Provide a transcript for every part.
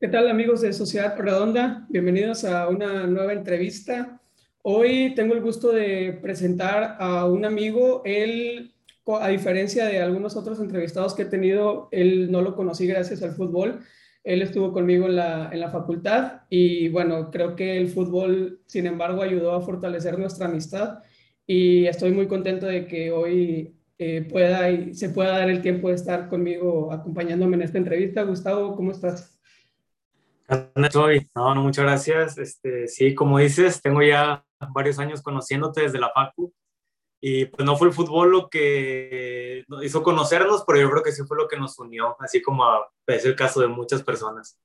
¿Qué tal amigos de Sociedad Redonda? Bienvenidos a una nueva entrevista. Hoy tengo el gusto de presentar a un amigo. Él, a diferencia de algunos otros entrevistados que he tenido, él no lo conocí gracias al fútbol. Él estuvo conmigo en la, en la facultad y bueno, creo que el fútbol, sin embargo, ayudó a fortalecer nuestra amistad y estoy muy contento de que hoy eh, pueda y se pueda dar el tiempo de estar conmigo acompañándome en esta entrevista. Gustavo, ¿cómo estás? Estoy, no, no, muchas gracias. Este, sí, como dices, tengo ya varios años conociéndote desde la Facu y pues no fue el fútbol lo que hizo conocernos, pero yo creo que sí fue lo que nos unió, así como es el caso de muchas personas.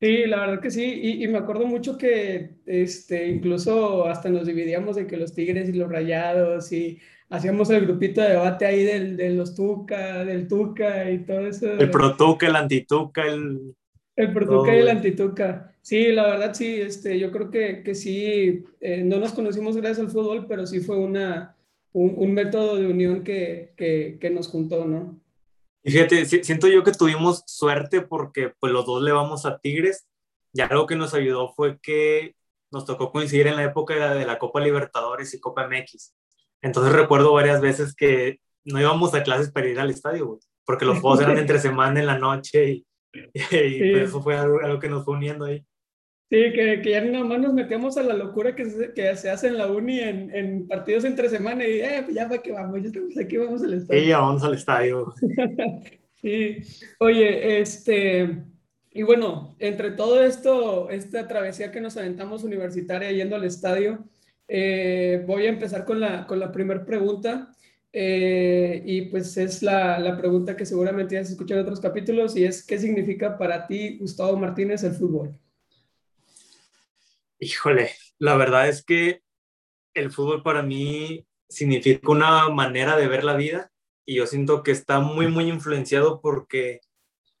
Sí, la verdad que sí, y, y, me acuerdo mucho que este, incluso hasta nos dividíamos de que los Tigres y los Rayados y hacíamos el grupito de debate ahí del, de los Tuca, del Tuca y todo eso. El Pro-Tuca, el Antituca, el... El Pro-Tuca y el Antituca. Sí, la verdad sí, este, yo creo que, que sí, eh, no nos conocimos gracias al fútbol, pero sí fue una, un, un método de unión que, que, que nos juntó, ¿no? Y fíjate, siento yo que tuvimos suerte porque pues los dos le vamos a Tigres y algo que nos ayudó fue que nos tocó coincidir en la época de la, de la Copa Libertadores y Copa MX. Entonces recuerdo varias veces que no íbamos a clases para ir al estadio, porque los juegos eran entre semana en la noche y, y, sí. pues eso fue algo, algo, que nos fue uniendo ahí. Sí, que, que ya nada más nos metemos a la locura que se, que se hace en la uni en, en partidos entre semana y eh, pues ya para que vamos, ya estamos aquí, vamos al estadio. Sí, ya vamos al estadio. sí, oye, este, y bueno, entre todo esto, esta travesía que nos aventamos universitaria yendo al estadio, eh, voy a empezar con la, con la primera pregunta. Eh, y pues es la, la, pregunta que seguramente ya has escuchado en otros capítulos y es, ¿qué significa para ti, Gustavo Martínez, el fútbol? Híjole, la verdad es que el fútbol para mí significa una manera de ver la vida y yo siento que está muy, muy influenciado porque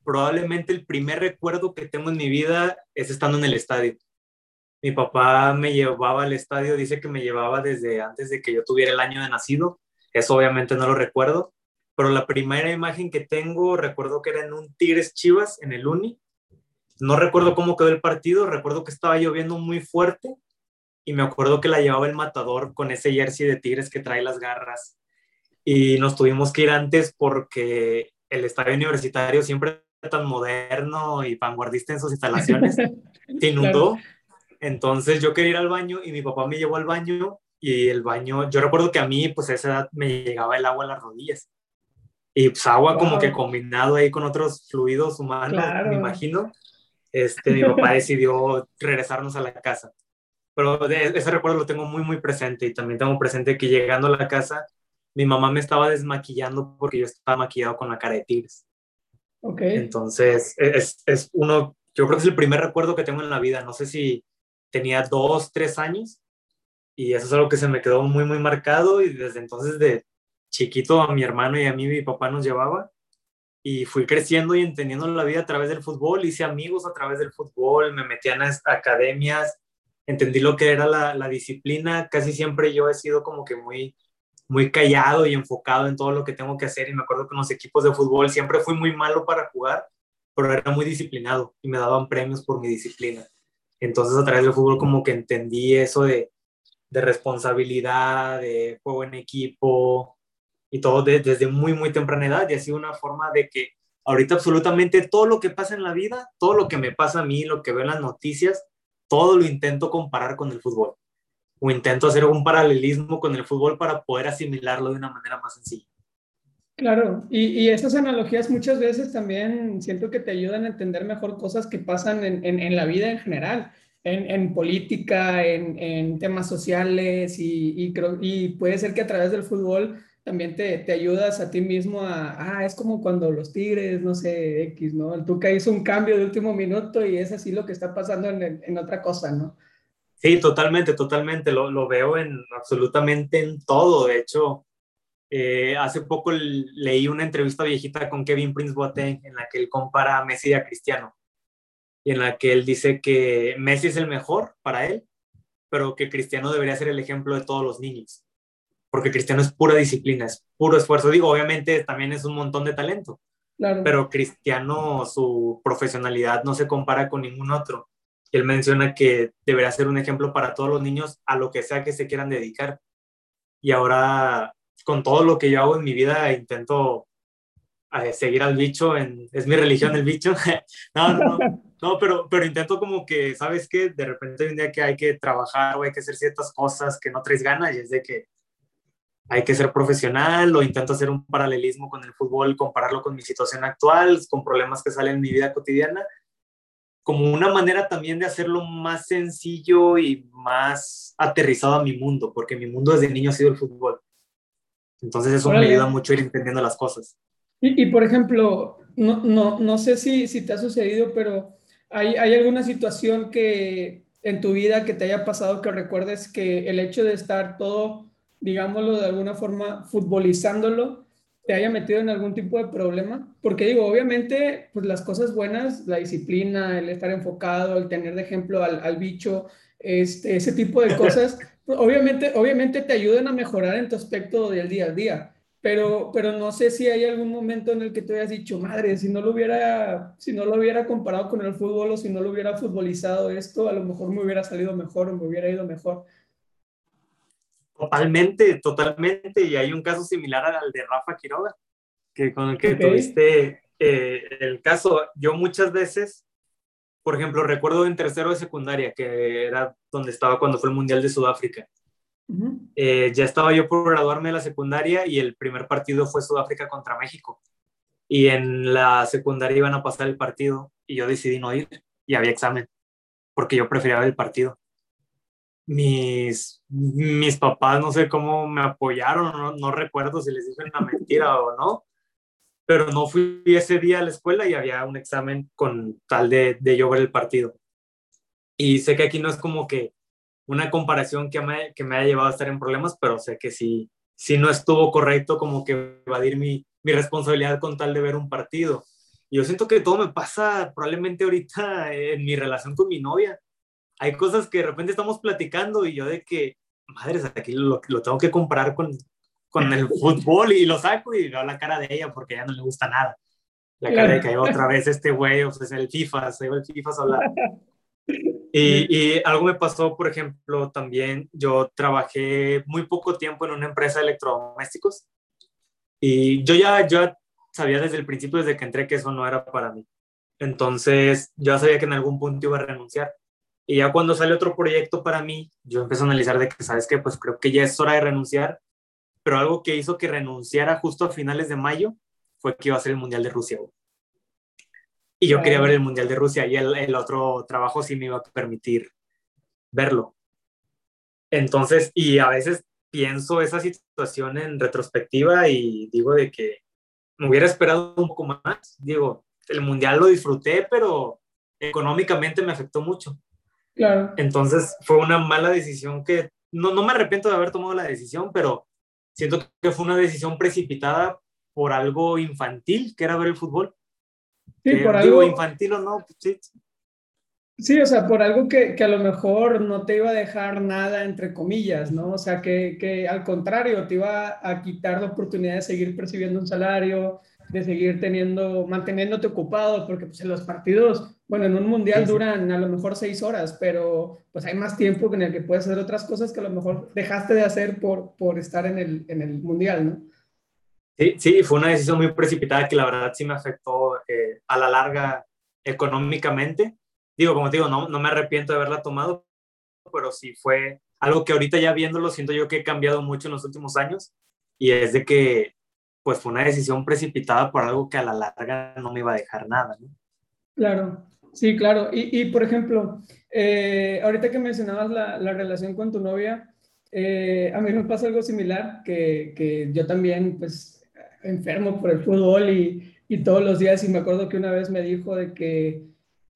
probablemente el primer recuerdo que tengo en mi vida es estando en el estadio. Mi papá me llevaba al estadio, dice que me llevaba desde antes de que yo tuviera el año de nacido. Eso obviamente no lo recuerdo, pero la primera imagen que tengo, recuerdo que era en un Tigres Chivas en el Uni no recuerdo cómo quedó el partido, recuerdo que estaba lloviendo muy fuerte y me acuerdo que la llevaba el matador con ese jersey de Tigres que trae las garras. Y nos tuvimos que ir antes porque el estadio universitario siempre tan moderno y vanguardista en sus instalaciones, se inundó. Claro. Entonces yo quería ir al baño y mi papá me llevó al baño y el baño, yo recuerdo que a mí pues a esa edad me llegaba el agua a las rodillas. Y pues agua wow. como que combinado ahí con otros fluidos humanos, claro. me imagino este, mi papá decidió regresarnos a la casa. Pero de, ese recuerdo lo tengo muy, muy presente y también tengo presente que llegando a la casa, mi mamá me estaba desmaquillando porque yo estaba maquillado con la cara de tigres. Okay. Entonces, es, es uno, yo creo que es el primer recuerdo que tengo en la vida. No sé si tenía dos, tres años y eso es algo que se me quedó muy, muy marcado y desde entonces de chiquito a mi hermano y a mí mi papá nos llevaba y fui creciendo y entendiendo la vida a través del fútbol, hice amigos a través del fútbol, me metí en academias, entendí lo que era la, la, disciplina, casi siempre yo he sido como que muy, muy callado y enfocado en todo lo que tengo que hacer y me acuerdo que en los equipos de fútbol siempre fui muy malo para jugar, pero era muy disciplinado y me daban premios por mi disciplina. Entonces a través del fútbol como que entendí eso de, de responsabilidad, de juego en equipo, y todo de, desde muy, muy temprana edad y sido una forma de que ahorita absolutamente todo lo que pasa en la vida, todo lo que me pasa a mí, lo que veo en las noticias, todo lo intento comparar con el fútbol o intento hacer un paralelismo con el fútbol para poder asimilarlo de una manera más sencilla. Claro, y, y esas analogías muchas veces también siento que te ayudan a entender mejor cosas que pasan en, en la vida en general. En, en, política, en, en temas sociales y, y, creo, y puede ser que a través del fútbol también te, te, ayudas a ti mismo a, ah, es como cuando los Tigres, no sé, X, ¿no? El Tuca hizo un cambio de último minuto y es así lo que está pasando en, en otra cosa, ¿no? Sí, totalmente, totalmente, lo, lo, veo en absolutamente en todo, de hecho, eh, hace poco leí una entrevista viejita con Kevin Prince Boateng en la que él compara a Messi a Cristiano y en la que él dice que Messi es el mejor para él, pero que Cristiano debería ser el ejemplo de todos los niños porque Cristiano es pura disciplina, es puro esfuerzo. Digo, obviamente también es un montón de talento, Pero Cristiano, su profesionalidad no se compara con ningún otro. Él menciona que deberá ser un ejemplo para todos los niños a lo que sea que se quieran dedicar. Y ahora, con todo lo que yo hago en mi vida, intento eh, seguir al bicho, en, es mi religión el bicho. no, no, no, pero, pero intento como que, ¿sabes qué? De repente hay un día que hay que trabajar o hay que hacer ciertas cosas que no traes ganas y es de que hay que ser profesional o intento hacer un paralelismo con el fútbol, compararlo con mi situación actual, con problemas que salen en mi vida cotidiana, como una manera también de hacerlo más sencillo y más aterrizado a mi mundo, porque mi mundo desde niño ha sido el fútbol. Entonces eso me ayuda mucho a ir entendiendo las cosas. Y, y por ejemplo, no, no, no, sé si, si te ha sucedido, pero ¿hay, ¿hay alguna situación que en tu vida que te haya pasado que recuerdes que el hecho de estar todo digámoslo de alguna forma, futbolizándolo, te haya metido en algún tipo de problema? Porque digo, obviamente, pues las cosas buenas, la disciplina, el estar enfocado, el tener de ejemplo al, al bicho, este, ese tipo de cosas, obviamente, obviamente te ayudan a mejorar en tu aspecto del día a día. Pero, pero no sé si hay algún momento en el que te hayas dicho, madre, si no lo hubiera, si no lo hubiera comparado con el fútbol o si no lo hubiera futbolizado esto, a lo mejor me hubiera salido mejor o me hubiera ido mejor. Totalmente, totalmente. Y hay un caso similar al de Rafa Quiroga, que con el que tuviste eh, el caso. Yo muchas veces, por ejemplo, recuerdo en tercero de secundaria, que era donde estaba cuando fue el Mundial de Sudáfrica. Eh, ya estaba yo por graduarme de la secundaria y el primer partido fue Sudáfrica contra México. Y en la secundaria iban a pasar el partido y yo decidí no ir y había examen porque yo prefería ver el partido mis, mis papás no sé cómo me apoyaron, no, recuerdo si les dije una mentira o no, pero no fui ese día a la escuela y había un examen con tal de, de yo ver el partido. Y sé que aquí no es como que una comparación que me, que me haya llevado a estar en problemas, pero sé que sí, sí no estuvo correcto como que evadir mi, mi responsabilidad con tal de ver un partido. Y yo siento que todo me pasa probablemente ahorita en mi relación con mi novia hay cosas que de repente estamos platicando y yo de que, madres, aquí lo, lo tengo que comparar con, con el fútbol y lo saco y veo la cara de ella porque a ella no le gusta nada. La cara de que otra vez este güey, o sea, es el FIFA, se el FIFA a hablar. Y, algo me pasó, por ejemplo, también yo trabajé muy poco tiempo en una empresa de electrodomésticos y yo ya, yo sabía desde el principio, desde que entré, que eso no era para mí. Entonces, yo sabía que en algún punto iba a renunciar. Y ya cuando sale otro proyecto para mí, yo empecé a analizar de que, ¿sabes qué? Pues creo que ya es hora de renunciar, pero algo que hizo que renunciara justo a finales de mayo fue que iba a ser el Mundial de Rusia. Y yo quería ver el Mundial de Rusia y el, el otro trabajo sí me iba a permitir verlo. Entonces, y a veces pienso esa situación en retrospectiva y digo de que me hubiera esperado un poco más. Digo, el Mundial lo disfruté, pero económicamente me afectó mucho. Claro. Entonces fue una mala decisión que no, no me arrepiento de haber tomado la decisión, pero siento que fue una decisión precipitada por algo infantil, que era ver el fútbol. Sí, por algo infantil o no, pues sí. Sí, o sea, por algo que, que, a lo mejor no te iba a dejar nada, entre comillas, ¿no? O sea, que, que al contrario, te iba a quitar la oportunidad de seguir percibiendo un salario, de seguir teniendo, manteniéndote ocupado, porque pues en los partidos, bueno, en un mundial duran a lo mejor seis horas, pero pues hay más tiempo en el que puedes hacer otras cosas que a lo mejor dejaste de hacer por, por estar en el, en el mundial, ¿no? Sí, sí, fue una decisión muy precipitada que la verdad sí me afectó eh, a la larga económicamente. Digo, como te digo, no, no me arrepiento de haberla tomado, pero sí fue algo que ahorita ya viéndolo siento yo que he cambiado mucho en los últimos años y es de que pues fue una decisión precipitada por algo que a la larga no me iba a dejar nada. Claro, sí, claro. Y, y por ejemplo, eh, ahorita que mencionabas la, la, relación con tu novia, eh, a mí me pasa algo similar, que, que, yo también, pues, enfermo por el fútbol y, y, todos los días, y me acuerdo que una vez me dijo de que,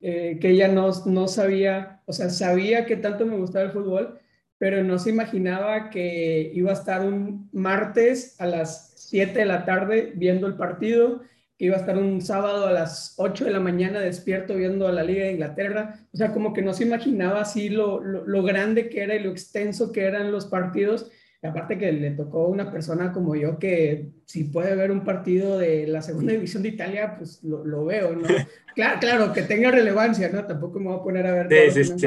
eh, que ella no, no sabía, o sea, sabía que tanto me gustaba el fútbol, pero no se imaginaba que iba a estar un martes a las 7 de la tarde viendo el partido, que iba a estar un sábado a las 8 de la mañana despierto viendo a la Liga de Inglaterra. O sea, como que no se imaginaba así lo, lo, lo grande que era y lo extenso que eran los partidos. Aparte que le tocó una persona como yo que si puede ver un partido de la segunda división de Italia, pues lo, lo veo, ¿no? claro, claro, que tenga relevancia, ¿no? Tampoco me voy a poner a ver todo sí, sí,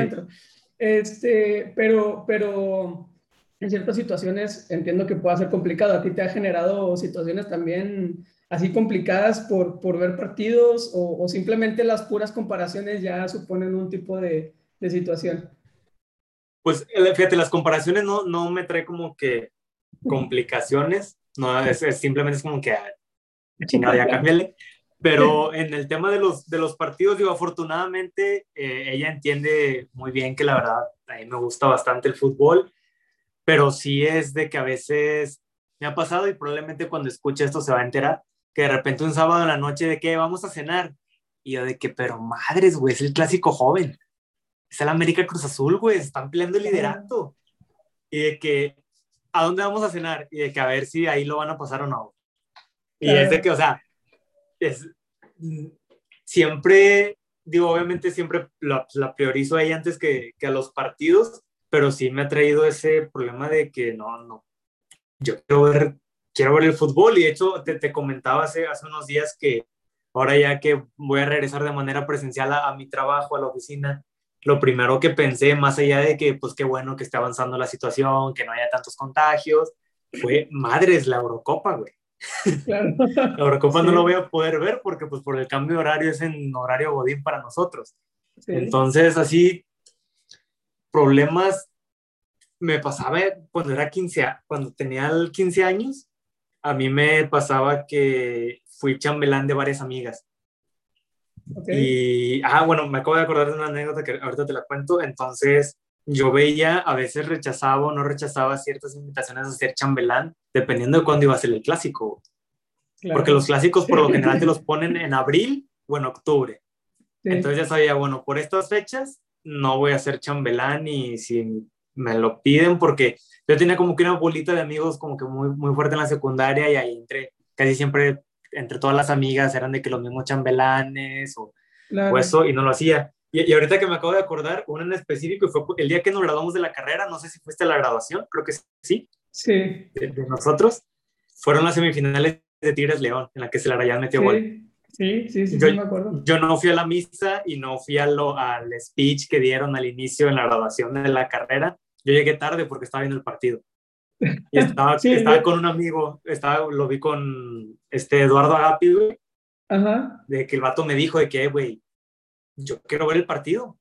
Este, pero, pero en ciertas situaciones entiendo que pueda ser complicado. ¿A ti te ha generado situaciones también así complicadas por, por ver partidos o, o simplemente las puras comparaciones ya suponen un tipo de, de situación? Pues fíjate, las comparaciones no, no me trae como que complicaciones, no, es, simplemente es como que, chingada, ya cámbiale. Pero en el tema de los, de los partidos, digo, afortunadamente eh, ella entiende muy bien que la verdad a mí me gusta bastante el fútbol, pero sí es de que a veces me ha pasado y probablemente cuando escuche esto se va a enterar, que de repente un sábado en la noche de que vamos a cenar, y yo de que, pero madres, güey, es el clásico joven es el América Cruz Azul, güey, están peleando el liderato. Y de que, ¿a dónde vamos a cenar? Y de que a ver si ahí lo van a pasar o no. Y es de que, o sea, es, siempre, digo, obviamente siempre la, la priorizo ahí antes que, que, a los partidos, pero sí me ha traído ese problema de que no, no, yo quiero ver, quiero ver el fútbol y de hecho te, te comentaba hace, hace unos días que ahora ya que voy a regresar de manera presencial a, a mi trabajo, a la oficina, lo primero que pensé, más allá de que, pues qué bueno que esté avanzando la situación, que no haya tantos contagios, fue, madres, la Eurocopa, güey. Claro. la Eurocopa no lo voy a poder ver porque, pues, por el cambio de horario es en horario godín para nosotros. Entonces, así, problemas me pasaba cuando era 15, cuando tenía 15 años, a mí me pasaba que fui chambelán de varias amigas. Y, ah, bueno, me acabo de acordar de una anécdota que ahorita te la cuento. Entonces, yo veía, a veces rechazaba o no rechazaba ciertas invitaciones a ser chambelán, dependiendo de cuándo iba a ser el clásico. Porque los clásicos por lo general te los ponen en abril o en octubre. Entonces ya sabía, bueno, por estas fechas no voy a ser chambelán y si me lo piden, porque yo tenía como que una bolita de amigos como que muy, muy fuerte en la secundaria y ahí entre, casi siempre entre todas las amigas eran de que los mismos chambelanes o, eso, y no lo hacía. Y, ahorita que me acabo de acordar, uno en específico, fue el día que nos graduamos de la carrera, no sé si fuiste a la graduación, creo que sí. Sí. De, nosotros, fueron las semifinales de Tigres León, en la que se la Rayán metió gol. Sí, sí, sí, yo, sí, me acuerdo. Yo no fui a la misa y no fui a lo, al speech que dieron al inicio en la graduación de la carrera. Yo llegué tarde porque estaba viendo el partido. Y estaba, estaba con un amigo, estaba, lo vi con este Eduardo Agapi, güey. Ajá. De que el vato me dijo de que, güey, yo quiero ver el partido.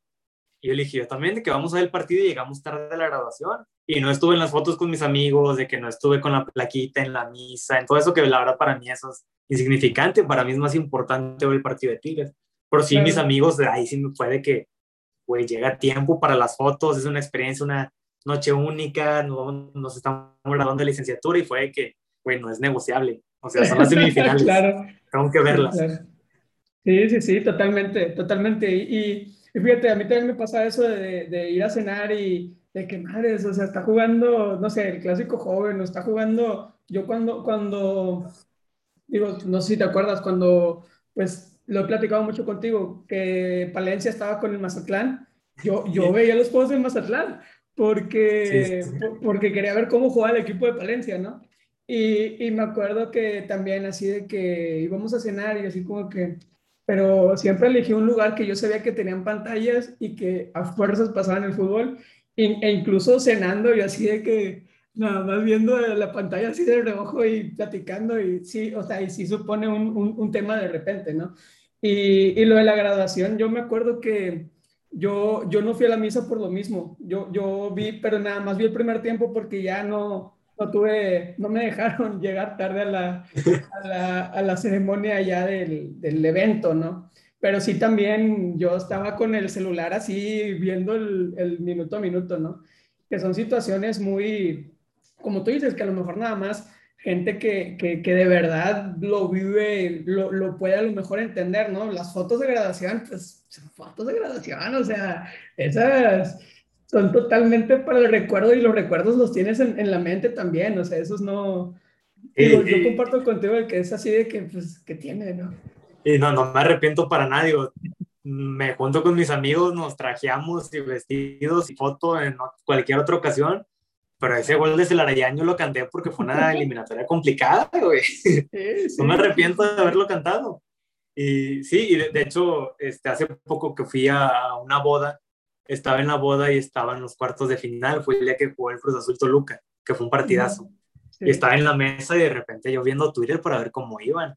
Y yo le dije, yo también, de que vamos a ver el partido y llegamos tarde a la graduación. Y no estuve en las fotos con mis amigos, de que no estuve con la plaquita en la misa, en todo eso que la verdad para mí eso es insignificante. Para mí es más importante ver el partido de Tigres. Pero sí, mis amigos, de ahí sí me puede que, güey, llega tiempo para las fotos, es una experiencia, una, noche única, nos, estamos graduando de licenciatura y fue que, güey, no es negociable. O sea, son las semifinales. claro. Tengo que verlas. Sí, sí, sí, totalmente, totalmente. Y, fíjate, a mí también me pasa eso de, de, ir a cenar y de que, madres, o sea, está jugando, no sé, el clásico joven, o está jugando, yo cuando, cuando, digo, no sé si te acuerdas, cuando, pues, lo he platicado mucho contigo, que Palencia estaba con el Mazatlán, yo, yo veía los juegos del Mazatlán, porque, porque quería ver cómo jugaba el equipo de Palencia, ¿no? Y, y, me acuerdo que también así de que íbamos a cenar y así como que, pero siempre elegí un lugar que yo sabía que tenían pantallas y que a fuerzas pasaban el fútbol, e, incluso cenando y así de que nada más viendo la pantalla así de reojo y platicando y sí, o sea, y sí supone un, un, un tema de repente, ¿no? Y, y, lo de la graduación, yo me acuerdo que yo, yo no fui a la misa por lo mismo. Yo, yo vi, pero nada más vi el primer tiempo porque ya no, no tuve, no me dejaron llegar tarde a la, a la, a la ceremonia ya del, del, evento, ¿no? Pero sí también yo estaba con el celular así viendo el, el minuto a minuto, ¿no? Que son situaciones muy, como tú dices, que a lo mejor nada más gente que, que, que, de verdad lo vive, lo, lo, puede a lo mejor entender, ¿no? Las fotos de graduación, pues fotos de graduación, o sea, esas son totalmente para el recuerdo y los recuerdos los tienes en, en la mente también, o sea, esos no... Digo, yo comparto contigo el que es así de que, pues, que tiene, ¿no? Y no, no me arrepiento para nadie, me junto con mis amigos, nos trajeamos y vestidos y foto en cualquier otra ocasión pero ese gol de Celarayán yo lo canté porque fue una eliminatoria complicada, güey. No me arrepiento de haberlo cantado. Y sí, y de, hecho, este, hace poco que fui a una boda, estaba en la boda y estaba en los cuartos de final, fue el día que jugó el Cruz Azul Toluca, que fue un partidazo. Y estaba en la mesa y de repente yo viendo Twitter para ver cómo iban.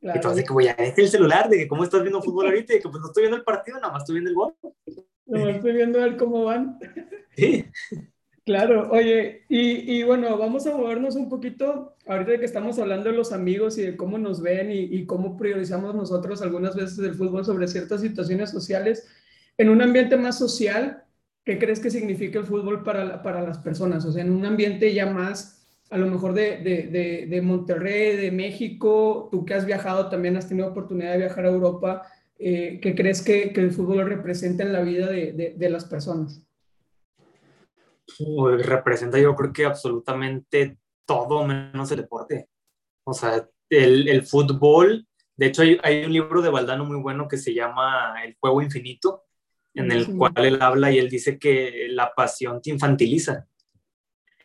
Claro. Entonces, como ya es el celular, de que cómo estás viendo fútbol ahorita, y que pues no estoy viendo el partido, nada más estoy viendo el gol. No, estoy viendo a ver cómo van. Sí. Claro, oye, y, y, bueno, vamos a movernos un poquito, ahorita que estamos hablando de los amigos y de cómo nos ven y, cómo priorizamos nosotros algunas veces el fútbol sobre ciertas situaciones sociales, en un ambiente más social, ¿qué crees que significa el fútbol para, para las personas? O sea, en un ambiente ya más, a lo mejor de, de, de, Monterrey, de México, tú que has viajado, también has tenido oportunidad de viajar a Europa, eh, ¿qué crees que, que, el fútbol representa en la vida de, las personas? Representa yo creo que absolutamente todo menos el deporte. O sea, el, el fútbol, de hecho hay, hay, un libro de Valdano muy bueno que se llama El Juego Infinito, en el cual él habla y él dice que la pasión te infantiliza.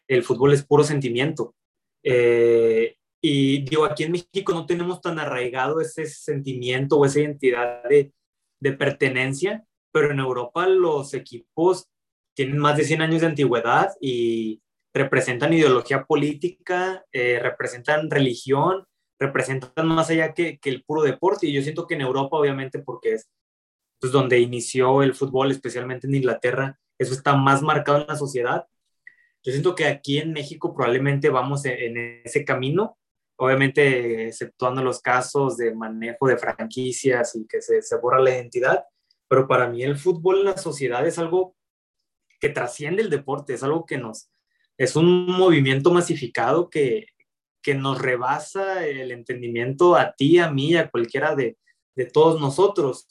El fútbol es puro sentimiento. Eh, y digo, aquí en México no tenemos tan arraigado ese sentimiento o esa identidad de, de pertenencia, pero en Europa los equipos tienen más de 100 años de antigüedad y representan ideología política, eh, representan religión, representan más allá que, que, el puro deporte. Y yo siento que en Europa, obviamente, porque es pues, donde inició el fútbol, especialmente en Inglaterra, eso está más marcado en la sociedad. Yo siento que aquí en México probablemente vamos en, ese camino, obviamente exceptuando los casos de manejo de franquicias y que se, se borra la identidad, pero para mí el fútbol en la sociedad es algo que trasciende el deporte, es algo que nos, es un movimiento masificado que, que nos rebasa el entendimiento a ti, a mí, a cualquiera de, de todos nosotros.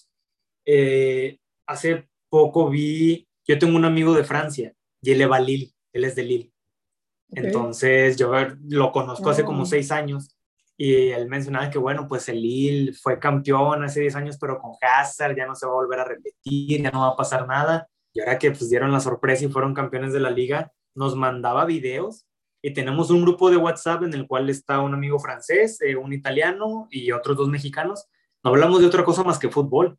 Eh, hace poco vi, yo tengo un amigo de Francia y él va Lille, él es de Lille. Entonces yo lo conozco hace como ah. seis años y él mencionaba que bueno, pues el Lille fue campeón hace diez años, pero con Hazard ya no se va a volver a repetir, ya no va a pasar nada. Y ahora que pues dieron la sorpresa y fueron campeones de la liga, nos mandaba videos y tenemos un grupo de WhatsApp en el cual está un amigo francés, eh, un italiano y otros dos mexicanos. No hablamos de otra cosa más que fútbol.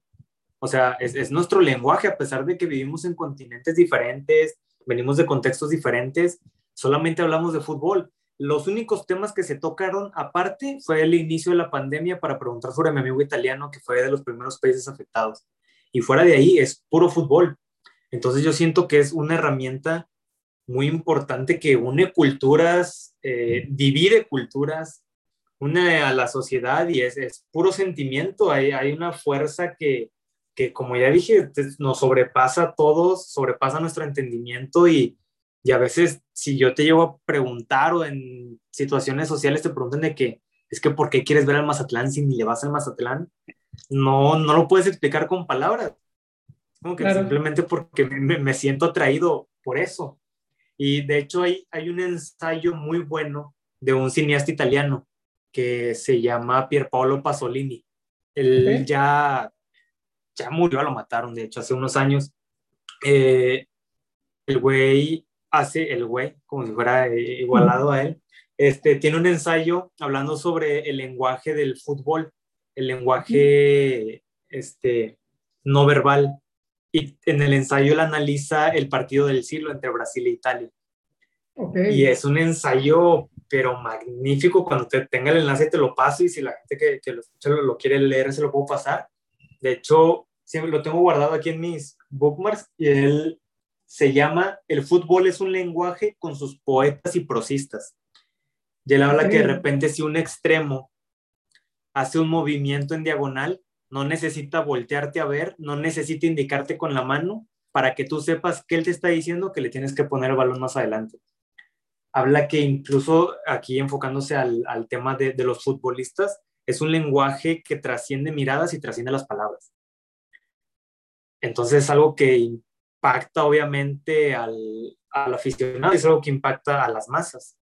O sea, es, nuestro lenguaje, a pesar de que vivimos en continentes diferentes, venimos de contextos diferentes, solamente hablamos de fútbol. Los únicos temas que se tocaron aparte fue el inicio de la pandemia para preguntar sobre mi amigo italiano, que fue de los primeros países afectados. Y fuera de ahí es puro fútbol. Entonces yo siento que es una herramienta muy importante que une culturas, eh, divide culturas, une a la sociedad y es, es puro sentimiento. Hay, hay una fuerza que, que como ya dije, nos sobrepasa a todos, sobrepasa nuestro entendimiento y, y a veces si yo te llevo a preguntar o en situaciones sociales te preguntan de que es que ¿por qué quieres ver al Mazatlán si ni le vas al Mazatlán? No, no lo puedes explicar con palabras. Como que simplemente porque me, me, siento atraído por eso. Y de hecho hay, hay un ensayo muy bueno de un cineasta italiano que se llama Pierpaolo Pasolini. Él ya ya murió, lo mataron, de hecho, hace unos años. Eh, el güey hace, el güey, como si fuera eh, igualado a él, este, tiene un ensayo hablando sobre el lenguaje del fútbol, el lenguaje este, no verbal. Y en el ensayo él analiza el partido del siglo entre Brasil e Italia. Y es un ensayo, pero magnífico. Cuando te tenga el enlace te lo paso y si la gente que, que lo escucha lo, lo, quiere leer se lo puedo pasar. De hecho, siempre lo tengo guardado aquí en mis bookmarks y él se llama El fútbol es un lenguaje con sus poetas y prosistas. Y él habla que de repente si un extremo hace un movimiento en diagonal, no necesita voltearte a ver, no necesita indicarte con la mano para que tú sepas que él te está diciendo que le tienes que poner el balón más adelante. Habla que incluso aquí enfocándose al, al tema de, de los futbolistas, es un lenguaje que trasciende miradas y trasciende las palabras. Entonces es algo que impacta obviamente al, al aficionado, es algo que impacta a las masas.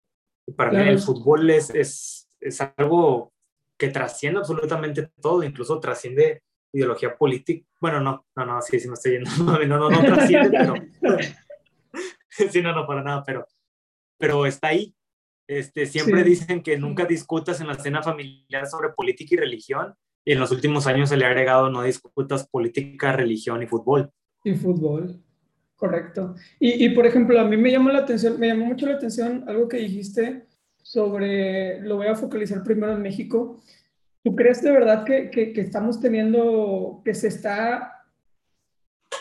Y para mí el fútbol es, es, es algo que trasciende absolutamente todo, incluso trasciende ideología política. Bueno, no, no, no, sí, sí me estoy yendo. No, no, no, no trasciende, pero. sí, no, no, para nada, pero pero está ahí. Este, siempre dicen que nunca discutas en la cena familiar sobre política y religión, y en los últimos años se le ha agregado no discutas política, religión y fútbol. Y fútbol, correcto. Y, y, por ejemplo, a mí me llamó la atención, me llamó mucho la atención algo que dijiste sobre, lo voy a focalizar primero en México. ¿Tú crees de verdad que, que, estamos teniendo, que se está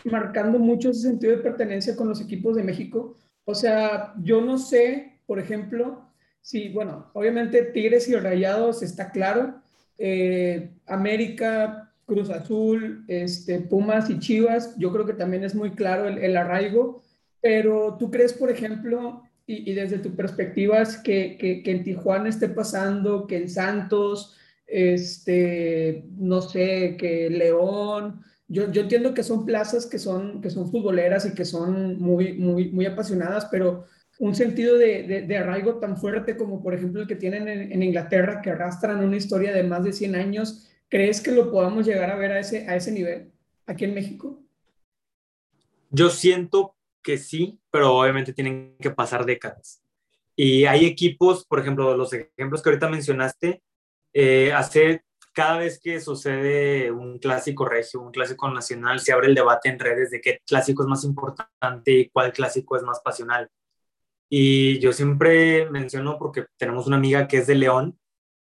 marcando mucho ese sentido de pertenencia con los equipos de México? O sea, yo no sé, por ejemplo, si, bueno, obviamente Tigres y Rayados está claro, eh, América, Cruz Azul, este, Pumas y Chivas, yo creo que también es muy claro el, arraigo, pero tú crees, por ejemplo, y, desde tu perspectiva, que, que, que, en Tijuana esté pasando, que en Santos, este, no sé, que León, yo, yo entiendo que son plazas que son, que son futboleras y que son muy, muy, muy apasionadas, pero un sentido de, de, arraigo tan fuerte como por ejemplo el que tienen en, Inglaterra, que arrastran una historia de más de 100 años, ¿crees que lo podamos llegar a ver a ese, a ese nivel aquí en México? Yo siento que sí, pero obviamente tienen que pasar décadas. Y hay equipos, por ejemplo, los ejemplos que ahorita mencionaste, eh, hace cada vez que sucede un clásico regio, un clásico nacional, se abre el debate en redes de qué clásico es más importante y cuál clásico es más pasional. Y yo siempre menciono porque tenemos una amiga que es de León.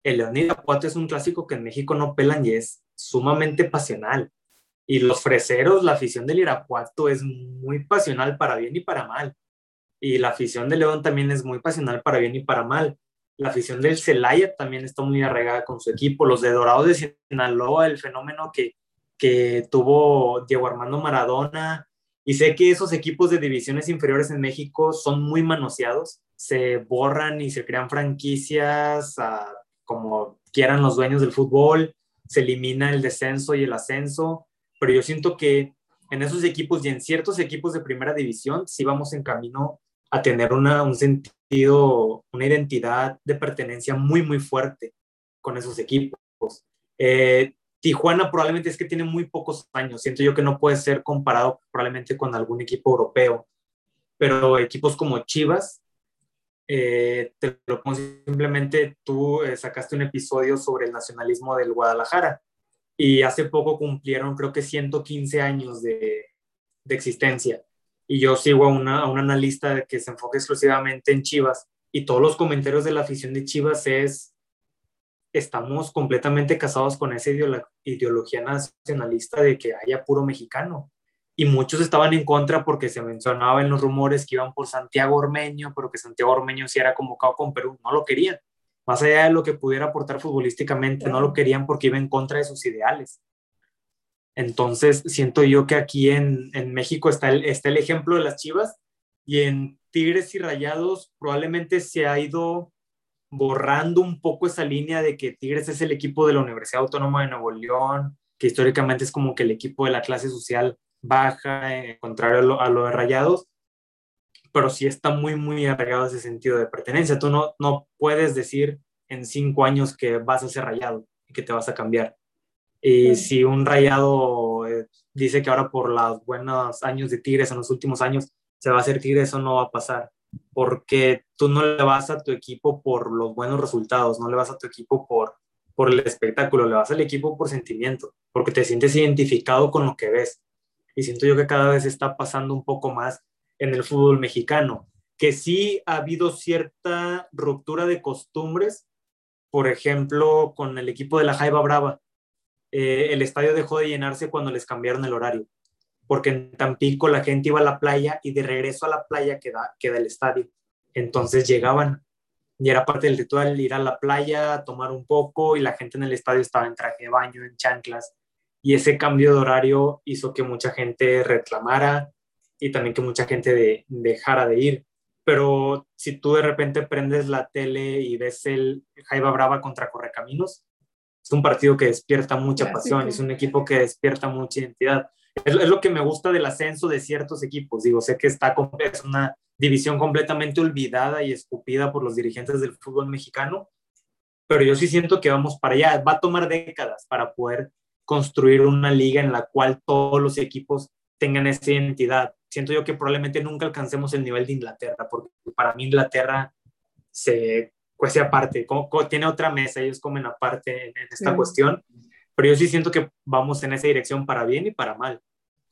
El León Irapuato es un clásico que en México no pelan y es sumamente pasional. Y los freseros, la afición del Irapuato es muy pasional para bien y para mal. Y la afición de León también es muy pasional para bien y para mal. La afición del Celaya también está muy arraigada con su equipo. Los de Dorados de Sinaloa, el fenómeno que, que tuvo Diego Armando Maradona, y sé que esos equipos de divisiones inferiores en México son muy manoseados, se borran y se crean franquicias como quieran los dueños del fútbol, se elimina el descenso y el ascenso, pero yo siento que en esos equipos y en ciertos equipos de primera división sí vamos en camino a tener una, un sentido, una identidad de pertenencia muy, muy fuerte con esos equipos. Eh, Tijuana probablemente es que tiene muy pocos años. Siento yo que no puede ser comparado probablemente con algún equipo europeo. Pero equipos como Chivas, eh, te lo simplemente, tú eh, sacaste un episodio sobre el nacionalismo del Guadalajara y hace poco cumplieron creo que 115 años de, de existencia. Y yo sigo a, una, a un analista que se enfoca exclusivamente en Chivas y todos los comentarios de la afición de Chivas es estamos completamente casados con esa ideología nacionalista de que haya puro mexicano. Y muchos estaban en contra porque se mencionaba en los rumores que iban por Santiago Ormeño, pero que Santiago Ormeño sí era convocado con Perú. No lo querían. Más allá de lo que pudiera aportar futbolísticamente, no lo querían porque iba en contra de sus ideales. Entonces, siento yo que aquí en, en México está el, está el ejemplo de las Chivas y en Tigres y Rayados probablemente se ha ido borrando un poco esa línea de que Tigres es el equipo de la Universidad Autónoma de Nuevo León, que históricamente es como que el equipo de la clase social baja, en contrario a lo, de Rayados, pero sí está muy, muy arraigado ese sentido de pertenencia. Tú no, no puedes decir en cinco años que vas a ser rayado y que te vas a cambiar. Y si un rayado eh, dice que ahora por los buenos años de Tigres en los últimos años se va a hacer Tigres, eso no va a pasar porque tú no le vas a tu equipo por los buenos resultados, no le vas a tu equipo por, por el espectáculo, le vas al equipo por sentimiento, porque te sientes identificado con lo que ves. Y siento yo que cada vez está pasando un poco más en el fútbol mexicano, que sí ha habido cierta ruptura de costumbres, por ejemplo, con el equipo de la Jaiba Brava. Eh, el estadio dejó de llenarse cuando les cambiaron el horario porque en Tampico la gente iba a la playa y de regreso a la playa queda, queda el estadio. Entonces llegaban y era parte del ritual ir a la playa, tomar un poco y la gente en el estadio estaba en traje de baño, en chanclas. Y ese cambio de horario hizo que mucha gente reclamara y también que mucha gente dejara de ir. Pero si tú de repente prendes la tele y ves el Jaiba Brava contra Correcaminos, es un partido que despierta mucha pasión, es un equipo que despierta mucha identidad es, lo que me gusta del ascenso de ciertos equipos. Digo, sé que está es una división completamente olvidada y escupida por los dirigentes del fútbol mexicano, pero yo sí siento que vamos para allá. Va a tomar décadas para poder construir una liga en la cual todos los equipos tengan esa identidad. Siento yo que probablemente nunca alcancemos el nivel de Inglaterra, porque para mí Inglaterra se cuece aparte, como, tiene otra mesa, ellos comen aparte en, esta cuestión, pero yo sí siento que vamos en esa dirección para bien y para mal.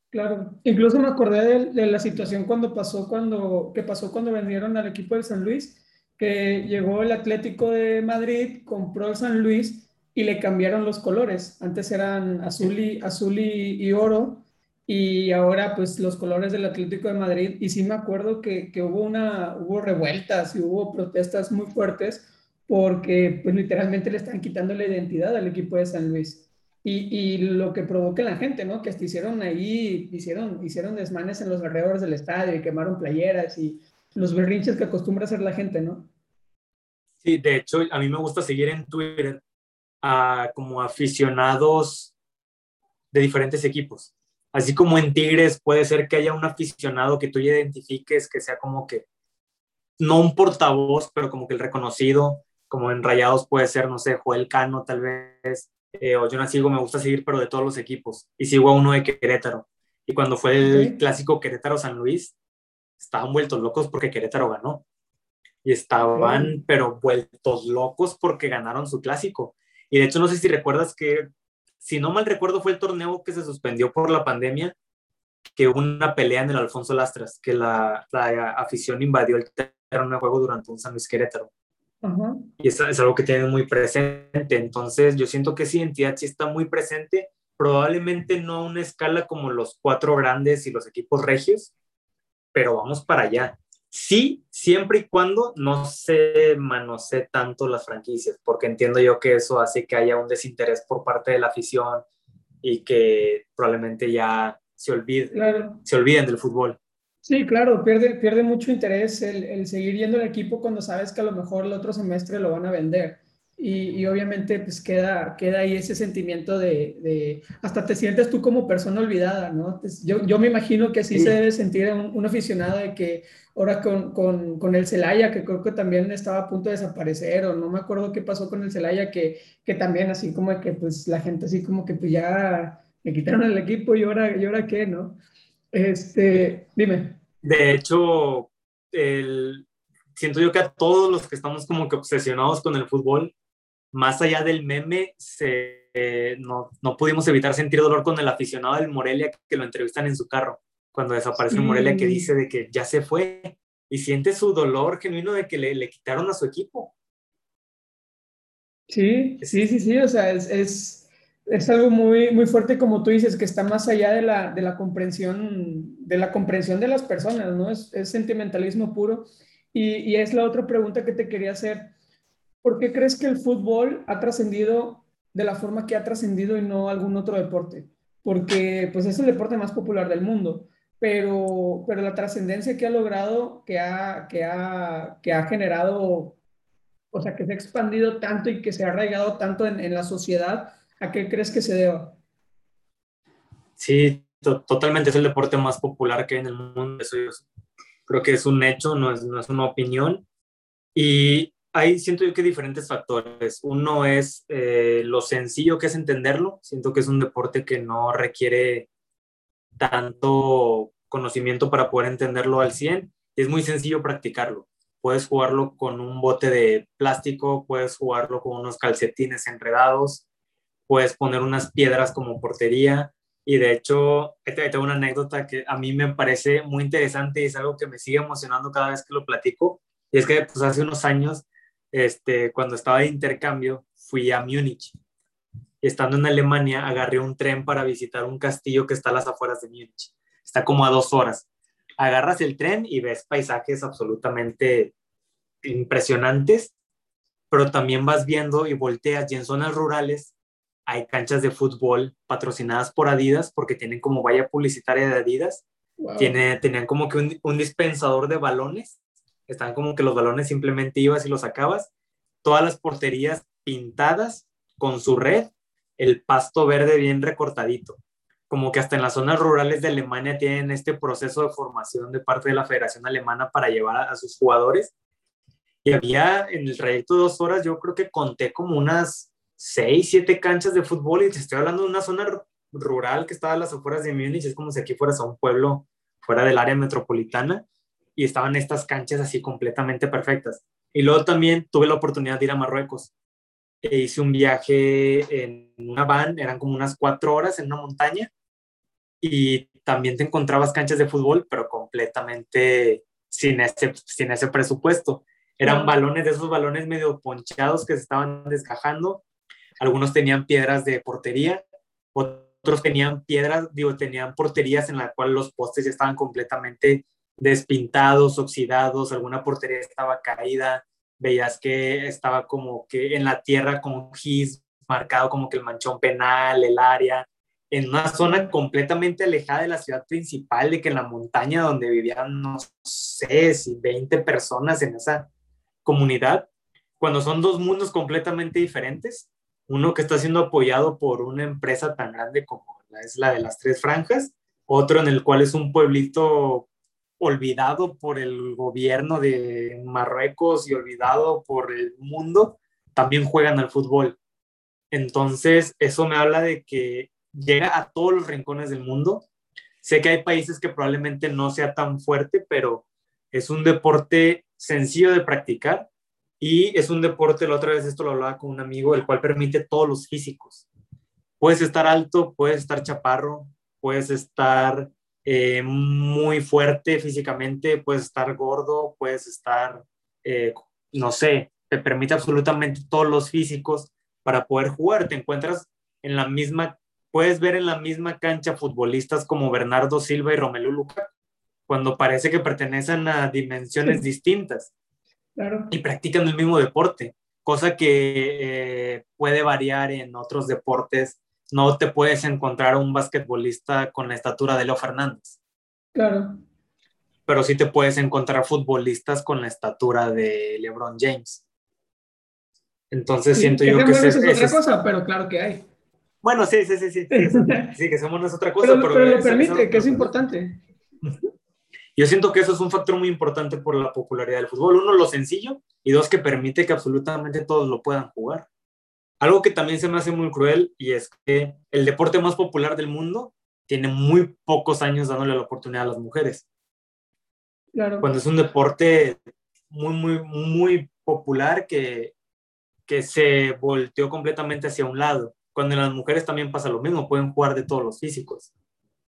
Claro, incluso me acordé de, la situación cuando pasó, cuando, que pasó cuando vendieron al equipo del San Luis, que llegó el Atlético de Madrid, compró el San Luis y le cambiaron los colores. Antes eran azul y, azul y, oro y ahora pues los colores del Atlético de Madrid. Y sí me acuerdo que, que, hubo, una, hubo revueltas y hubo protestas muy fuertes porque pues literalmente le están quitando la identidad al equipo de San Luis. Y, y lo que provoca la gente, ¿no? Que hasta hicieron ahí, hicieron, hicieron desmanes en los alrededores del estadio y quemaron playeras y los berrinches que acostumbra hacer la gente, ¿no? Sí, de hecho, a mí me gusta seguir en Twitter a como aficionados de diferentes equipos. Así como en Tigres puede ser que haya un aficionado que tú ya identifiques, que sea como que, no un portavoz, pero como que el reconocido, como en Rayados puede ser, no sé, Joel Cano tal vez, eh, o yo no sigo, me gusta seguir, pero de todos los equipos, y sigo a uno de Querétaro. Y cuando fue el clásico Querétaro-San Luis, estaban vueltos locos porque Querétaro ganó. Y estaban, pero vueltos locos porque ganaron su clásico. Y de hecho, no sé si recuerdas que, si no mal recuerdo, fue el torneo que se suspendió por la pandemia, que hubo una pelea en el Alfonso Lastras, que la, afición invadió el terreno de juego durante un San Luis Querétaro. Y es, es, algo que tienen muy presente. Entonces, yo siento que esa identidad sí está muy presente, probablemente no a una escala como los cuatro grandes y los equipos regios, pero vamos para allá. Sí, siempre y cuando no se manosee tanto las franquicias, porque entiendo yo que eso hace que haya un desinterés por parte de la afición y que probablemente ya se, olvide, se olviden del fútbol. Sí, claro, pierde, pierde mucho interés el, el, seguir yendo al equipo cuando sabes que a lo mejor el otro semestre lo van a vender. Y, obviamente pues queda, queda ahí ese sentimiento de, hasta te sientes tú como persona olvidada, ¿no? yo, yo me imagino que así se debe sentir un, aficionado de que ahora con, con, con, el Celaya, que creo que también estaba a punto de desaparecer, o no me acuerdo qué pasó con el Celaya, que, que también así como que pues la gente así como que pues ya me quitaron el equipo y ahora, y ahora qué, ¿no? Este, dime. De hecho, el, siento yo que a todos los que estamos como que obsesionados con el fútbol, más allá del meme, se, no, no, pudimos evitar sentir dolor con el aficionado del Morelia que lo entrevistan en su carro, cuando desaparece Morelia, que dice de que ya se fue y siente su dolor genuino de que le, le quitaron a su equipo. Sí, sí, sí, sí, o sea, es, es, es, algo muy, muy fuerte, como tú dices, que está más allá de la, de la comprensión, de la comprensión de las personas, ¿no? Es, es sentimentalismo puro. Y, y, es la otra pregunta que te quería hacer. ¿Por qué crees que el fútbol ha trascendido de la forma que ha trascendido y no algún otro deporte? Porque pues es el deporte más popular del mundo, pero, pero la trascendencia que ha logrado, que ha, que, ha, que ha generado, o sea, que se ha expandido tanto y que se ha arraigado tanto en, en la sociedad, ¿a qué crees que se deba? Sí, totalmente es el deporte más popular que hay en el mundo. Eso creo que es un hecho, no es, no es una opinión. Y Ahí siento yo que diferentes factores. Uno es eh, lo sencillo que es entenderlo. Siento que es un deporte que no requiere tanto conocimiento para poder entenderlo al 100. Es muy sencillo practicarlo. Puedes jugarlo con un bote de plástico, puedes jugarlo con unos calcetines enredados, puedes poner unas piedras como portería. Y de hecho, tengo una anécdota que a mí me parece muy interesante y es algo que me sigue emocionando cada vez que lo platico. Y es que pues, hace unos años este, cuando estaba de intercambio, fui a Múnich. Estando en Alemania, agarré un tren para visitar un castillo que está a las afueras de Múnich. Está como a dos horas. Agarras el tren y ves paisajes absolutamente impresionantes, pero también vas viendo y volteas y en zonas rurales hay canchas de fútbol patrocinadas por Adidas porque tienen como valla publicitaria de Adidas. Tiene, tenían como que un, un dispensador de balones están como que los balones simplemente ibas y los sacabas, todas las porterías pintadas con su red, el pasto verde bien recortadito. Como que hasta en las zonas rurales de Alemania tienen este proceso de formación de parte de la Federación Alemana para llevar a, sus jugadores. Y había en el trayecto de dos horas, yo creo que conté como unas seis, siete canchas de fútbol y te estoy hablando de una zona rural que estaba a las afueras de Múnich, es como si aquí fueras a un pueblo fuera del área metropolitana y estaban estas canchas así completamente perfectas. Y luego también tuve la oportunidad de ir a Marruecos. E hice un viaje en una van, eran como unas cuatro horas en una montaña y también te encontrabas canchas de fútbol, pero completamente sin ese, sin ese presupuesto. Eran balones, de esos balones medio ponchados que se estaban desgajando. Algunos tenían piedras de portería, otros tenían piedras, digo, tenían porterías en las cuales los postes ya estaban completamente despintados, oxidados, alguna portería estaba caída, veías que estaba como que en la tierra con gis marcado como que el manchón penal, el área, en una zona completamente alejada de la ciudad principal, de que en la montaña donde vivían, no sé, si 20 personas en esa comunidad, cuando son dos mundos completamente diferentes, uno que está siendo apoyado por una empresa tan grande como es la de las tres franjas, otro en el cual es un pueblito olvidado por el gobierno de Marruecos y olvidado por el mundo, también juegan al fútbol. Entonces, eso me habla de que llega a todos los rincones del mundo. Sé que hay países que probablemente no sea tan fuerte, pero es un deporte sencillo de practicar y es un deporte, la otra vez esto lo hablaba con un amigo, el cual permite todos los físicos. Puedes estar alto, puedes estar chaparro, puedes estar eh, muy fuerte físicamente, puedes estar gordo, puedes estar, eh, no sé, te permite absolutamente todos los físicos para poder jugar. Te encuentras en la misma, puedes ver en la misma cancha futbolistas como Bernardo Silva y Romelu Lukaku, cuando parece que pertenecen a dimensiones distintas y practican el mismo deporte, cosa que eh, puede variar en otros deportes no te puedes encontrar un basquetbolista con la estatura de Leo Fernández. Claro. Pero sí te puedes encontrar futbolistas con la estatura de LeBron James. Entonces siento yo que, es, otra cosa, pero claro que hay. Bueno, sí, sí, sí, sí. Sí, que somos es otra cosa, pero, pero, lo permite, que es importante. Yo siento que eso es un factor muy importante por la popularidad del fútbol. Uno, lo sencillo, y dos, que permite que absolutamente todos lo puedan jugar. Algo que también se me hace muy cruel y es que el deporte más popular del mundo tiene muy pocos años dándole la oportunidad a las mujeres. Claro. Cuando es un deporte muy, muy, muy popular que, que se volteó completamente hacia un lado. Cuando en las mujeres también pasa lo mismo, pueden jugar de todos los físicos.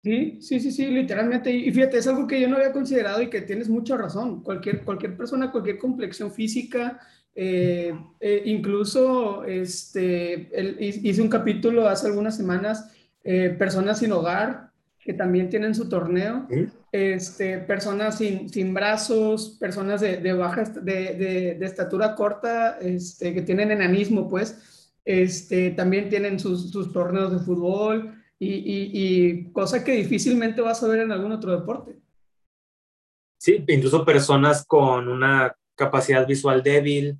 Sí, sí, sí, sí, literalmente. Y fíjate, es algo que yo no había considerado y que tienes mucha razón. Cualquier, cualquier persona, cualquier complexión física, eh, eh, incluso este, hice un capítulo hace algunas semanas, eh, personas sin hogar, que también tienen su torneo, este, personas sin, sin brazos, personas de, de baja, de, de, estatura corta, este, que tienen enanismo, pues, este, también tienen sus, sus torneos de fútbol y, y, y cosa que difícilmente vas a ver en algún otro deporte. Sí, incluso personas con una capacidad visual débil,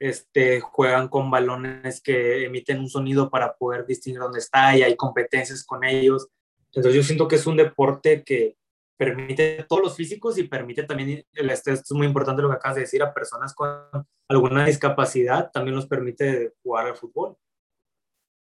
este, juegan con balones que emiten un sonido para poder distinguir dónde está y hay competencias con ellos. Entonces yo siento que es un deporte que permite todos los físicos y permite también, esto es muy importante lo que acabas de decir, a personas con alguna discapacidad también los permite jugar al fútbol.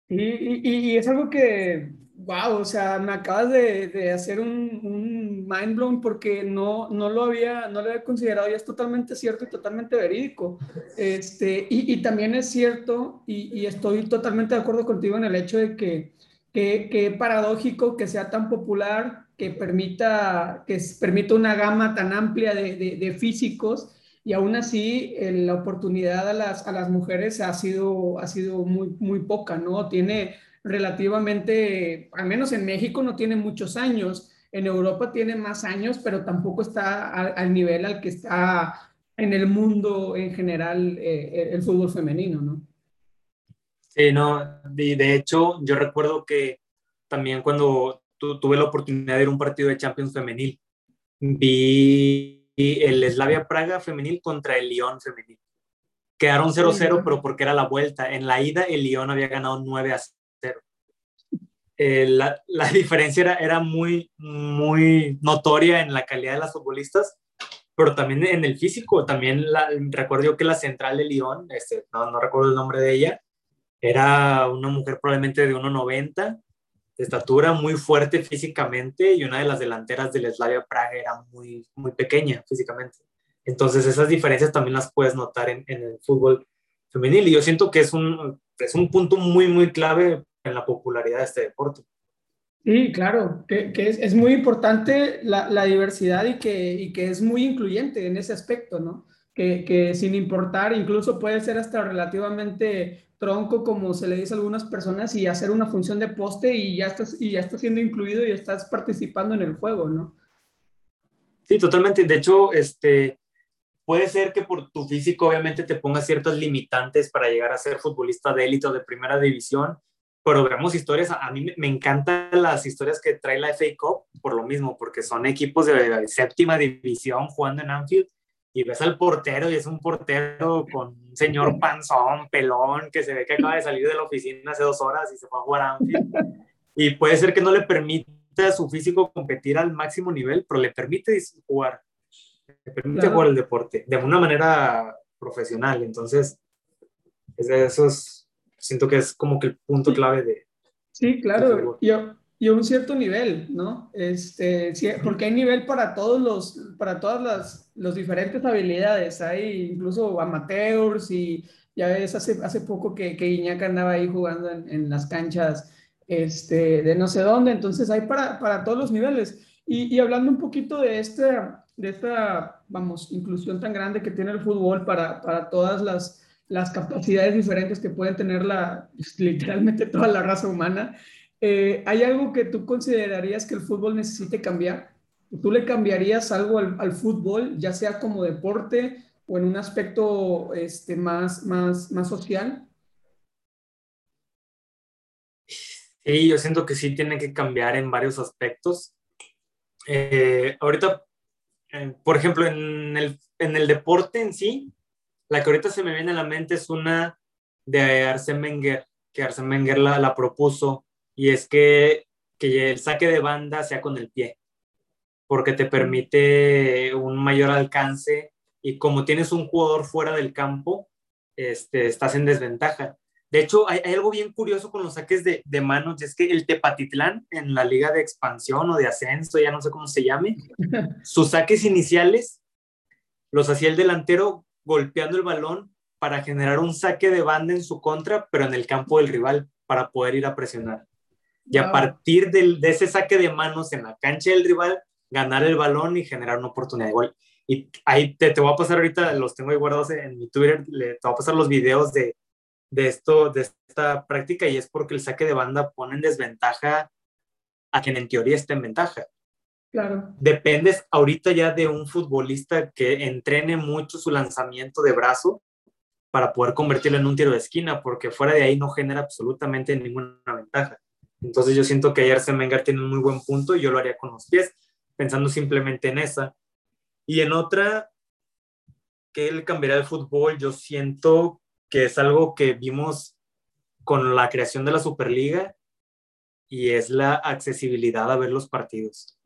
Y, y, y es algo que wow, o sea, me acabas de, hacer un, un, mind blown porque no, no, lo había, no lo había considerado y es totalmente cierto y totalmente verídico. Este, y, también es cierto y, estoy totalmente de acuerdo contigo en el hecho de que, que, paradójico que sea tan popular, que permita, que permita una gama tan amplia de, de, físicos y aún así la oportunidad a las, a las mujeres ha sido, ha sido muy, muy poca, ¿no? Tiene relativamente, al menos en México no tiene muchos años, en Europa tiene más años, pero tampoco está al, nivel al que está en el mundo en general eh, el fútbol femenino, ¿no? Sí, no, de hecho yo recuerdo que también cuando tuve la oportunidad de ir a un partido de Champions femenil, vi el Slavia Praga femenil contra el Lyon femenil. Quedaron 0-0, pero porque era la vuelta. En la ida el Lyon había ganado 9 a eh, la, la, diferencia era, era muy, muy notoria en la calidad de las futbolistas, pero también en el físico. También la, recuerdo que la central de Lyon, este, no, no recuerdo el nombre de ella, era una mujer probablemente de 1,90 estatura, muy fuerte físicamente y una de las delanteras del Slavia Praga era muy, muy pequeña físicamente. Entonces esas diferencias también las puedes notar en, en el fútbol femenil y yo siento que es un, es un punto muy, muy clave en la popularidad de este deporte. Sí, claro, que, que es, es, muy importante la, la diversidad y que, y que, es muy incluyente en ese aspecto, ¿no? Que, que, sin importar, incluso puede ser hasta relativamente tronco, como se le dice a algunas personas, y hacer una función de poste y ya estás, y ya estás siendo incluido y estás participando en el juego, ¿no? Sí, totalmente. De hecho, este, puede ser que por tu físico obviamente te pongas ciertas limitantes para llegar a ser futbolista de élite o de primera división, pero veamos historias, a mí me encantan las historias que trae la FA Cup por lo mismo, porque son equipos de séptima división jugando en Anfield y ves al portero y es un portero con un señor panzón, pelón, que se ve que acaba de salir de la oficina hace dos horas y se fue a jugar a Anfield. Y puede ser que no le permita a su físico competir al máximo nivel, pero le permite jugar, le permite claro. jugar el deporte de una manera profesional. Entonces, es siento que es como que el punto clave de... Sí, claro, y, y, un cierto nivel, ¿no? Este, porque hay nivel para todos los, para todas las los diferentes habilidades, hay incluso amateurs y ya ves, hace, hace poco que, que Iñak andaba ahí jugando en, en, las canchas este, de no sé dónde, entonces hay para, para todos los niveles. Y, y hablando un poquito de esta, de esta, vamos, inclusión tan grande que tiene el fútbol para, para todas las las capacidades diferentes que pueden tener la, literalmente toda la raza humana. Eh, ¿Hay algo que tú considerarías que el fútbol necesite cambiar? ¿Tú le cambiarías algo al, fútbol, ya sea como deporte o en un aspecto este, más, más, más social? Sí, yo siento que sí tiene que cambiar en varios aspectos. Eh, ahorita, eh, por ejemplo, en el, en el deporte en sí, la que ahorita se me viene a la mente es una de Arsène Wenger, que Arsène Wenger la propuso, y es que, que el saque de banda sea con el pie, porque te permite un mayor alcance y como tienes un jugador fuera del campo, este, estás en desventaja. De hecho, hay, hay algo bien curioso con los saques de, de, manos, es que el Tepatitlán en la liga de expansión o de ascenso, ya no sé cómo se llame, sus saques iniciales los hacía el delantero golpeando el balón para generar un saque de banda en su contra, pero en el campo del rival, para poder ir a presionar. Y a partir del, de ese saque de manos en la cancha del rival, ganar el balón y generar una oportunidad de gol. Y ahí te, te voy a pasar ahorita, los tengo ahí guardados en mi Twitter, le, te voy a pasar los videos de, de, esto, de esta práctica y es porque el saque de banda pone en desventaja a quien en teoría está en ventaja. Claro. Dependes ahorita ya de un futbolista que entrene mucho su lanzamiento de brazo para poder convertirlo en un tiro de esquina, porque fuera de ahí no genera absolutamente ninguna ventaja. Entonces yo siento que ayer Semengar tiene un muy buen punto y yo lo haría con los pies, pensando simplemente en esa. Y en otra, que él cambiará el fútbol, yo siento que es algo que vimos con la creación de la Superliga y es la accesibilidad a ver los partidos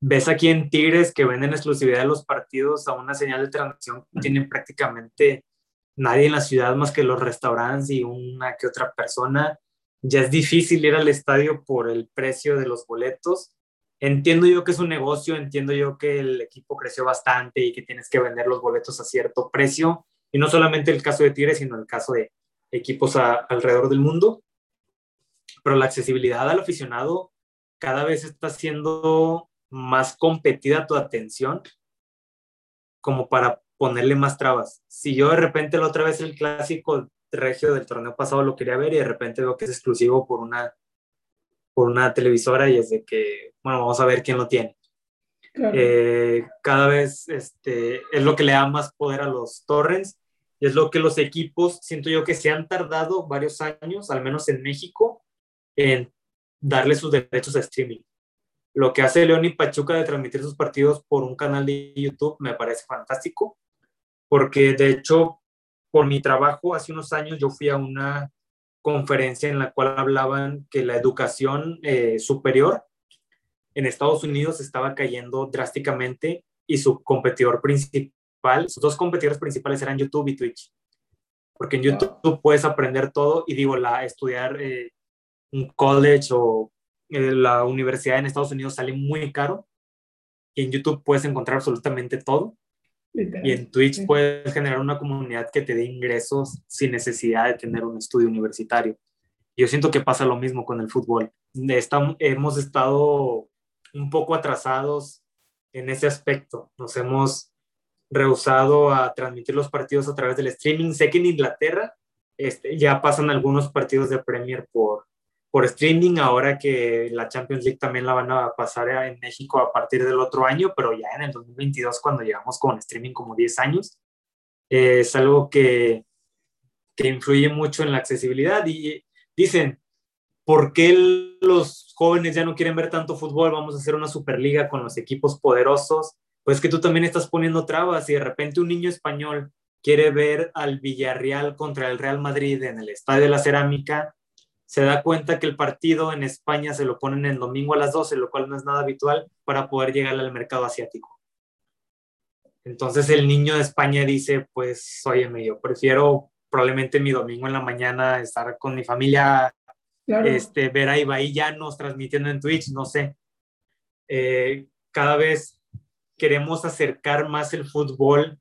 ves aquí en Tigres que venden exclusividad de los partidos a una señal de transmisión que tienen prácticamente nadie en la ciudad más que los restaurantes y una que otra persona. Ya es difícil ir al estadio por el precio de los boletos. Entiendo yo que es un negocio, entiendo yo que el equipo creció bastante y que tienes que vender los boletos a cierto precio. Y no solamente el caso de Tigres, sino el caso de equipos a, alrededor del mundo. Pero la accesibilidad al aficionado cada vez está siendo más competida tu atención como para ponerle más trabas. Si yo de repente la otra vez el clásico regio del torneo pasado lo quería ver y de repente veo que es exclusivo por una, por una televisora y es de que, bueno, vamos a ver quién lo tiene. Claro. Eh, cada vez este, es lo que le da más poder a los torrents y es lo que los equipos, siento yo que se han tardado varios años, al menos en México, en darle sus derechos a streaming lo que hace León y Pachuca de transmitir sus partidos por un canal de YouTube me parece fantástico, porque de hecho, por mi trabajo, hace unos años yo fui a una conferencia en la cual hablaban que la educación eh, superior en Estados Unidos estaba cayendo drásticamente y su competidor principal, sus dos competidores principales eran YouTube y Twitch. Porque en YouTube wow. puedes aprender todo y digo, la, estudiar eh, un college o eh, la universidad en Estados Unidos sale muy caro y en YouTube puedes encontrar absolutamente todo. Y en Twitch puedes generar una comunidad que te dé ingresos sin necesidad de tener un estudio universitario. Yo siento que pasa lo mismo con el fútbol. Estamos, hemos estado un poco atrasados en ese aspecto. Nos hemos rehusado a transmitir los partidos a través del streaming. Sé que en Inglaterra este, ya pasan algunos partidos de Premier por, por streaming, ahora que la Champions League también la van a pasar en México a partir del otro año, pero ya en el 2022, cuando llegamos con streaming como 10 años, es algo que, que influye mucho en la accesibilidad. Y dicen, ¿por qué los jóvenes ya no quieren ver tanto fútbol? Vamos a hacer una superliga con los equipos poderosos. Pues que tú también estás poniendo trabas y de repente un niño español quiere ver al Villarreal contra el Real Madrid en el Estadio de la Cerámica, se da cuenta que el partido en España se lo ponen el domingo a las 12, lo cual no es nada habitual para poder llegar al mercado asiático. Entonces el niño de España dice, pues, óyeme, yo prefiero probablemente mi domingo en la mañana estar con mi familia, este, ver a Ibai Llanos transmitiendo en Twitch, no sé. Eh, cada vez queremos acercar más el fútbol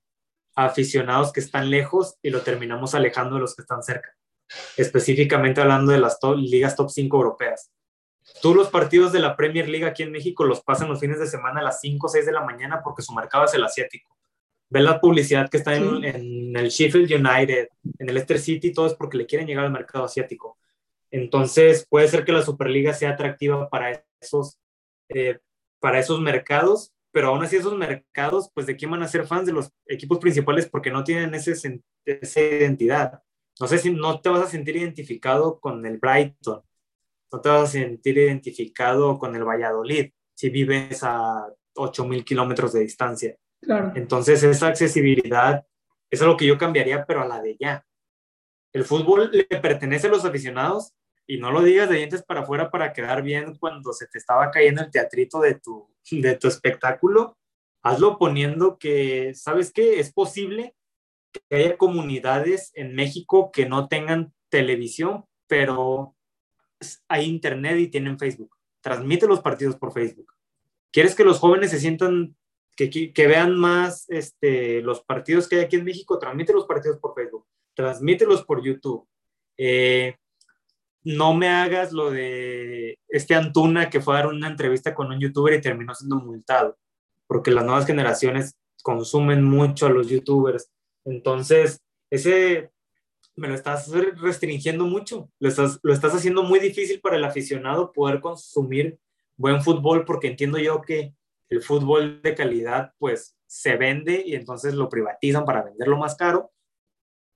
aficionados que están lejos y lo terminamos alejando de los que están cerca. Específicamente hablando de las ligas top 5 europeas. Tú los partidos de la Premier League aquí en México los pasan los fines de semana a las 5 o 6 de la mañana porque su mercado es el asiático. Ve la publicidad que está en, el Sheffield United, en el Leicester City, todo es porque le quieren llegar al mercado asiático. Entonces puede ser que la Superliga sea atractiva para esos, eh, para esos mercados pero aún así esos mercados, pues de quién van a ser fans de los equipos principales porque no tienen ese, esa identidad. No sé si no te vas a sentir identificado con el Brighton, no te vas a sentir identificado con el Valladolid si vives a 8.000 kilómetros de distancia. Claro. Entonces esa accesibilidad es algo que yo cambiaría, pero a la de ya. El fútbol le pertenece a los aficionados y no lo digas de dientes para afuera para quedar bien cuando se te estaba cayendo el teatrito de tu, de tu espectáculo. Hazlo poniendo que, ¿sabes qué? Es posible que haya comunidades en México que no tengan televisión, pero hay internet y tienen Facebook. Transmite los partidos por Facebook. ¿Quieres que los jóvenes se sientan, que, vean más este, los partidos que hay aquí en México? Transmite los partidos por Facebook. Transmítelos por YouTube. Eh, no me hagas lo de este Antuna que fue a dar una entrevista con un youtuber y terminó siendo multado, porque las nuevas generaciones consumen mucho a los youtubers. Entonces, ese me lo estás restringiendo mucho, lo estás, lo estás haciendo muy difícil para el aficionado poder consumir buen fútbol, porque entiendo yo que el fútbol de calidad pues se vende y entonces lo privatizan para venderlo más caro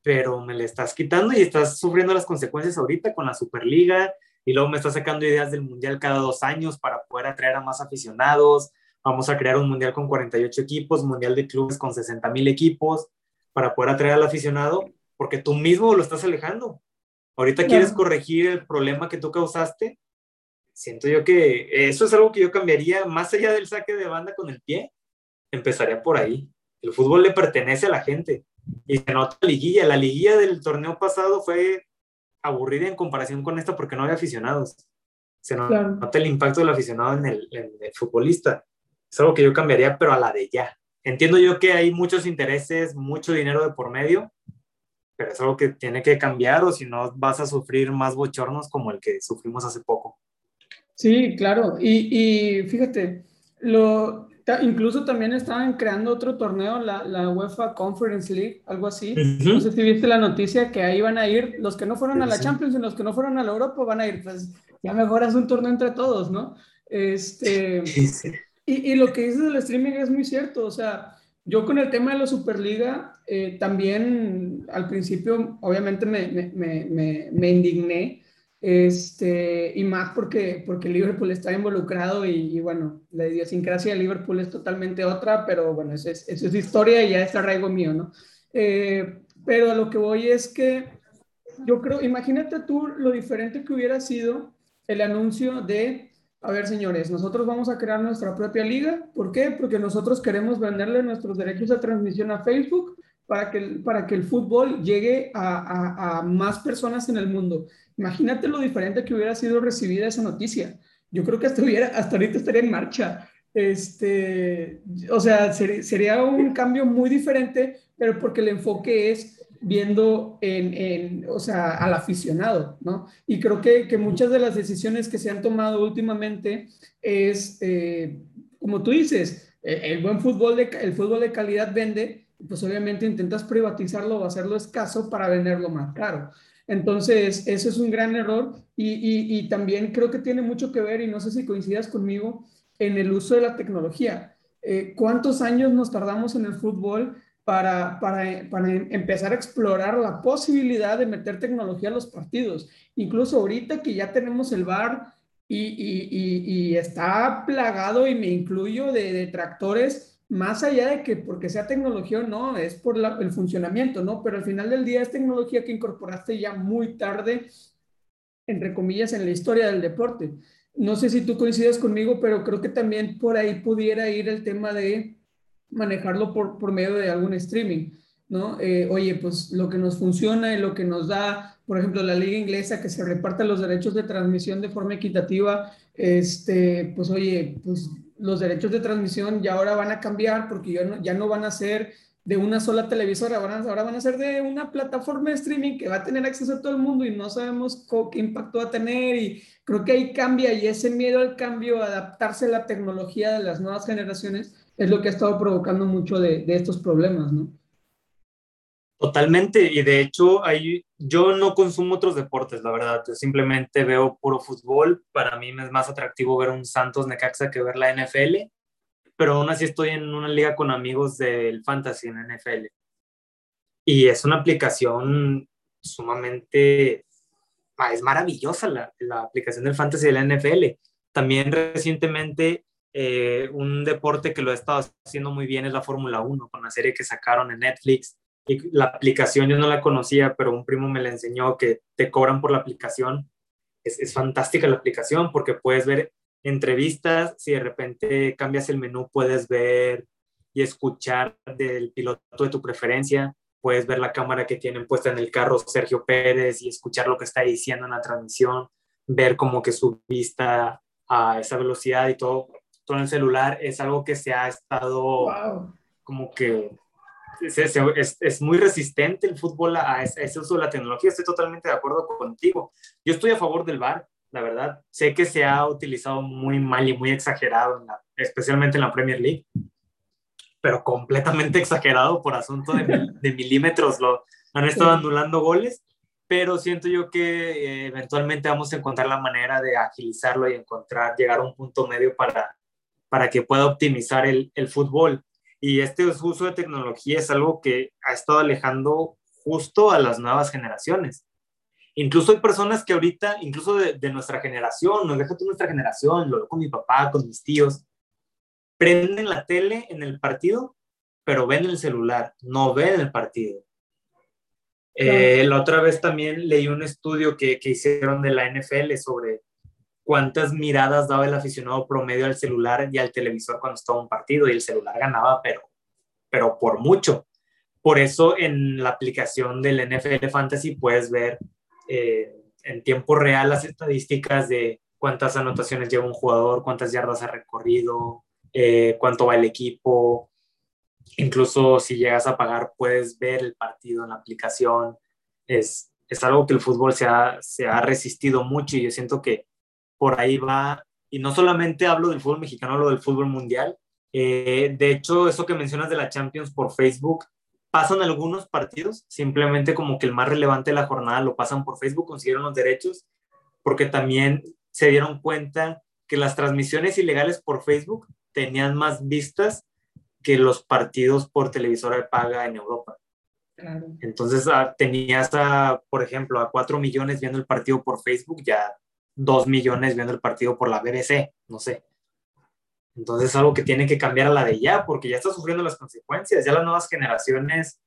pero me le estás quitando y estás sufriendo las consecuencias ahorita con la Superliga y luego me estás sacando ideas del Mundial cada dos años para poder atraer a más aficionados. Vamos a crear un Mundial con 48 equipos, Mundial de clubes con 60 mil equipos para poder atraer al aficionado, porque tú mismo lo estás alejando. Ahorita quieres corregir el problema que tú causaste. Siento yo que eso es algo que yo cambiaría más allá del saque de banda con el pie. Empezaría por ahí. El fútbol le pertenece a la gente y se nota la liguilla. La liguilla del torneo pasado fue aburrida en comparación con esta porque no había aficionados. Se nota el impacto del aficionado en el, futbolista. Es algo que yo cambiaría, pero a la de ya. Entiendo yo que hay muchos intereses, mucho dinero de por medio, pero es algo que tiene que cambiar o si no vas a sufrir más bochornos como el que sufrimos hace poco. Sí, claro. Y, y fíjate, lo, Incluso también estaban creando otro torneo, la, la UEFA Conference League, algo así. No sé si viste la noticia que ahí van a ir, los que no fueron a la Champions y los que no fueron a la Europa van a ir. Pues ya mejoras un torneo entre todos, ¿no? Este, y, y, lo que dices del streaming es muy cierto. O sea, yo con el tema de la Superliga, eh, también al principio, obviamente me, me, me, me indigné este, y más porque, porque Liverpool está involucrado y, bueno, la idiosincrasia de Liverpool es totalmente otra, pero bueno, eso es, eso es historia y ya es arraigo mío, ¿no? Eh, pero a lo que voy es que yo creo, imagínate tú lo diferente que hubiera sido el anuncio de, a ver señores, nosotros vamos a crear nuestra propia liga, ¿por qué? Porque nosotros queremos venderle nuestros derechos de transmisión a Facebook para que, para que el fútbol llegue a, a, más personas en el mundo. Imagínate lo diferente que hubiera sido recibida esa noticia. yo creo que hasta, hasta ahorita estaría en marcha. Este, o sea, sería un cambio muy diferente, pero porque el enfoque es viendo en, o sea, al aficionado, ¿no? Y creo que, que, muchas de las decisiones que se han tomado últimamente es, eh, como tú dices, e, el buen fútbol de, el fútbol de calidad vende, pues obviamente intentas privatizarlo o hacerlo escaso para venderlo más caro. Entonces, eso es un gran error y, y, también creo que tiene mucho que ver, y no sé si coincidas conmigo, en el uso de la tecnología. Eh, ¿Cuántos años nos tardamos en el fútbol para, para, para, empezar a explorar la posibilidad de meter tecnología a los partidos? Incluso ahorita que ya tenemos el VAR y, y, y está plagado, y me incluyo, de detractores más allá de que porque sea tecnología o no, es por el funcionamiento, ¿no? Pero al final del día es tecnología que incorporaste ya muy tarde, entre comillas, en la historia del deporte. No sé si tú coincides conmigo, pero creo que también por ahí pudiera ir el tema de manejarlo por, por medio de algún streaming, ¿no? Eh, oye, pues lo que nos funciona y lo que nos da, por ejemplo, la liga inglesa, que se reparta los derechos de transmisión de forma equitativa, este, pues oye, pues los derechos de transmisión ya ahora van a cambiar porque ya no, ya no van a ser de una sola televisora, ahora van a ser de una plataforma de streaming que va a tener acceso a todo el mundo y no sabemos qué impacto va a tener y creo que ahí cambia y ese miedo al cambio, adaptarse a la tecnología de las nuevas generaciones es lo que ha estado provocando mucho de, de estos problemas, ¿no? Totalmente, y de hecho hay, yo no consumo otros deportes, la verdad, yo simplemente veo puro fútbol, para mí me es más atractivo ver un Santos Necaxa que ver la NFL, pero aún así estoy en una liga con amigos del Fantasy en NFL. Y es una aplicación sumamente, es maravillosa la, la aplicación del Fantasy de la NFL. También recientemente eh, un deporte que lo ha estado haciendo muy bien es la Fórmula 1, con la serie que sacaron en Netflix. La aplicación yo no la conocía, pero un primo me la enseñó que te cobran por la aplicación. Es, es fantástica la aplicación porque puedes ver entrevistas, si de repente cambias el menú puedes ver y escuchar del piloto de tu preferencia, puedes ver la cámara que tienen puesta en el carro Sergio Pérez y escuchar lo que está diciendo en la transmisión, ver como que su vista a esa velocidad y todo, todo en el celular es algo que se ha estado como que es, es, muy resistente el fútbol a, ese uso de la tecnología. Estoy totalmente de acuerdo contigo. Yo estoy a favor del VAR, la verdad. Sé que se ha utilizado muy mal y muy exagerado, especialmente en la Premier League, pero completamente exagerado por asunto de, de milímetros. Lo, han estado anulando goles, pero siento yo que eh, eventualmente vamos a encontrar la manera de agilizarlo y encontrar, llegar a un punto medio para, para que pueda optimizar el, el fútbol y este uso de tecnología es algo que ha estado alejando justo a las nuevas generaciones. Incluso hay personas que ahorita, incluso de, nuestra generación, no deja tú nuestra generación, lo veo con mi papá, con mis tíos, prenden la tele en el partido, pero ven el celular, no ven el partido. Eh, la otra vez también leí un estudio que, que hicieron de la NFL sobre cuántas miradas daba el aficionado promedio al celular y al televisor cuando estaba un partido y el celular ganaba, pero, pero por mucho. Por eso en la aplicación del NFL Fantasy puedes ver eh, en tiempo real las estadísticas de cuántas anotaciones lleva un jugador, cuántas yardas ha recorrido, eh, cuánto va el equipo. Incluso si llegas a pagar, puedes ver el partido en la aplicación. Es, es algo que el fútbol se ha, se ha resistido mucho y yo siento que por ahí va, y no solamente hablo del fútbol mexicano, hablo del fútbol mundial. Eh, de hecho, eso que mencionas de la Champions por Facebook, pasan algunos partidos, simplemente como que el más relevante de la jornada lo pasan por Facebook, consiguieron los derechos, porque también se dieron cuenta que las transmisiones ilegales por Facebook tenían más vistas que los partidos por televisora de paga en Europa. Entonces ah, tenías, a, por ejemplo, a 4 millones viendo el partido por Facebook, ya dos millones viendo el partido por la BBC, no sé. Entonces es algo que tiene que cambiar a la de ya, porque ya está sufriendo las consecuencias. Ya las nuevas generaciones,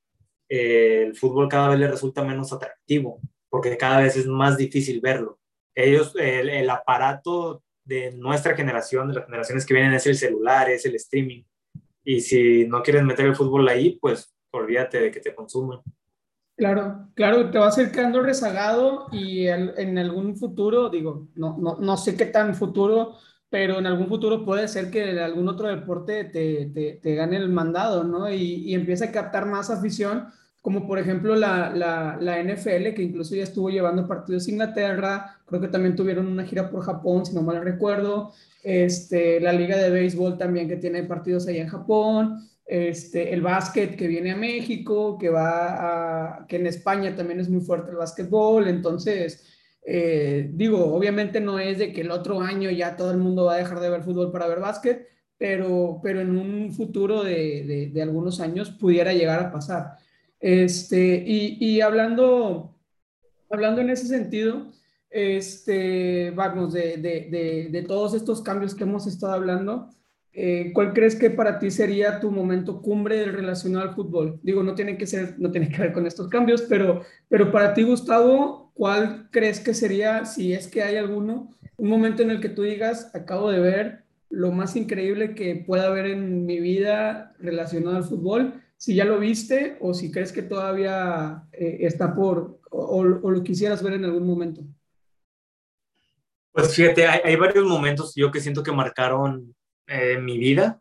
eh, el fútbol cada vez les resulta menos atractivo, porque cada vez es más difícil verlo. Ellos, el, el aparato de nuestra generación, de las generaciones que vienen, es el celular, es el streaming. Y si no quieres meter el fútbol ahí, pues olvídate de que te consuman. Claro, claro, te va acercando rezagado y en algún futuro, digo, no, no, no sé qué tan futuro, pero en algún futuro puede ser que algún otro deporte te, te, te gane el mandado, ¿no? Y, y empiece a captar más afición, como por ejemplo la, la, la, NFL, que incluso ya estuvo llevando partidos a Inglaterra, creo que también tuvieron una gira por Japón, si no mal recuerdo, este, la liga de béisbol también que tiene partidos allá en Japón este, el básquet que viene a México, que va a, que en España también es muy fuerte el básquetbol, entonces, eh, digo, obviamente no es de que el otro año ya todo el mundo va a dejar de ver fútbol para ver básquet, pero, pero en un futuro de, de, algunos años pudiera llegar a pasar. Este, y, y, hablando, hablando en ese sentido, este, vamos, de, de, de todos estos cambios que hemos estado hablando, eh, ¿cuál crees que para ti sería tu momento cumbre relacionado al fútbol? Digo, no tiene que ser, no tiene que ver con estos cambios, pero, pero para ti, Gustavo, ¿cuál crees que sería, si es que hay alguno, un momento en el que tú digas, acabo de ver lo más increíble que pueda haber en mi vida relacionado al fútbol? Si ya lo viste o si crees que todavía eh, está por, o, o, lo quisieras ver en algún momento. Pues fíjate, hay, hay varios momentos yo que siento que marcaron eh, mi vida.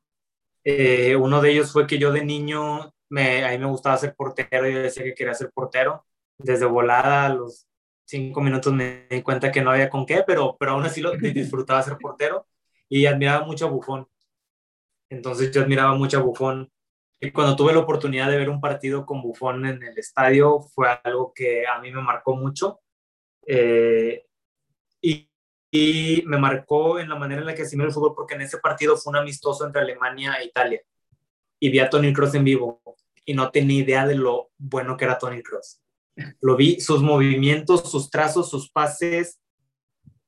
Eh, uno de ellos fue que yo de niño, me, a mí me gustaba ser portero, yo decía que quería ser portero. Desde volada, a los cinco minutos me di cuenta que no había con qué, pero, pero aún así lo disfrutaba ser portero y admiraba mucho a Bufón. Entonces yo admiraba mucho a Bufón. Y cuando tuve la oportunidad de ver un partido con Bufón en el estadio, fue algo que a mí me marcó mucho. Eh, y, y me marcó en la manera en la que asimiló el fútbol porque en ese partido fue un amistoso entre Alemania e Italia y vi a Tony Cross en vivo y no tenía idea de lo bueno que era Tony Cross. Lo vi, sus movimientos, sus trazos, sus pases.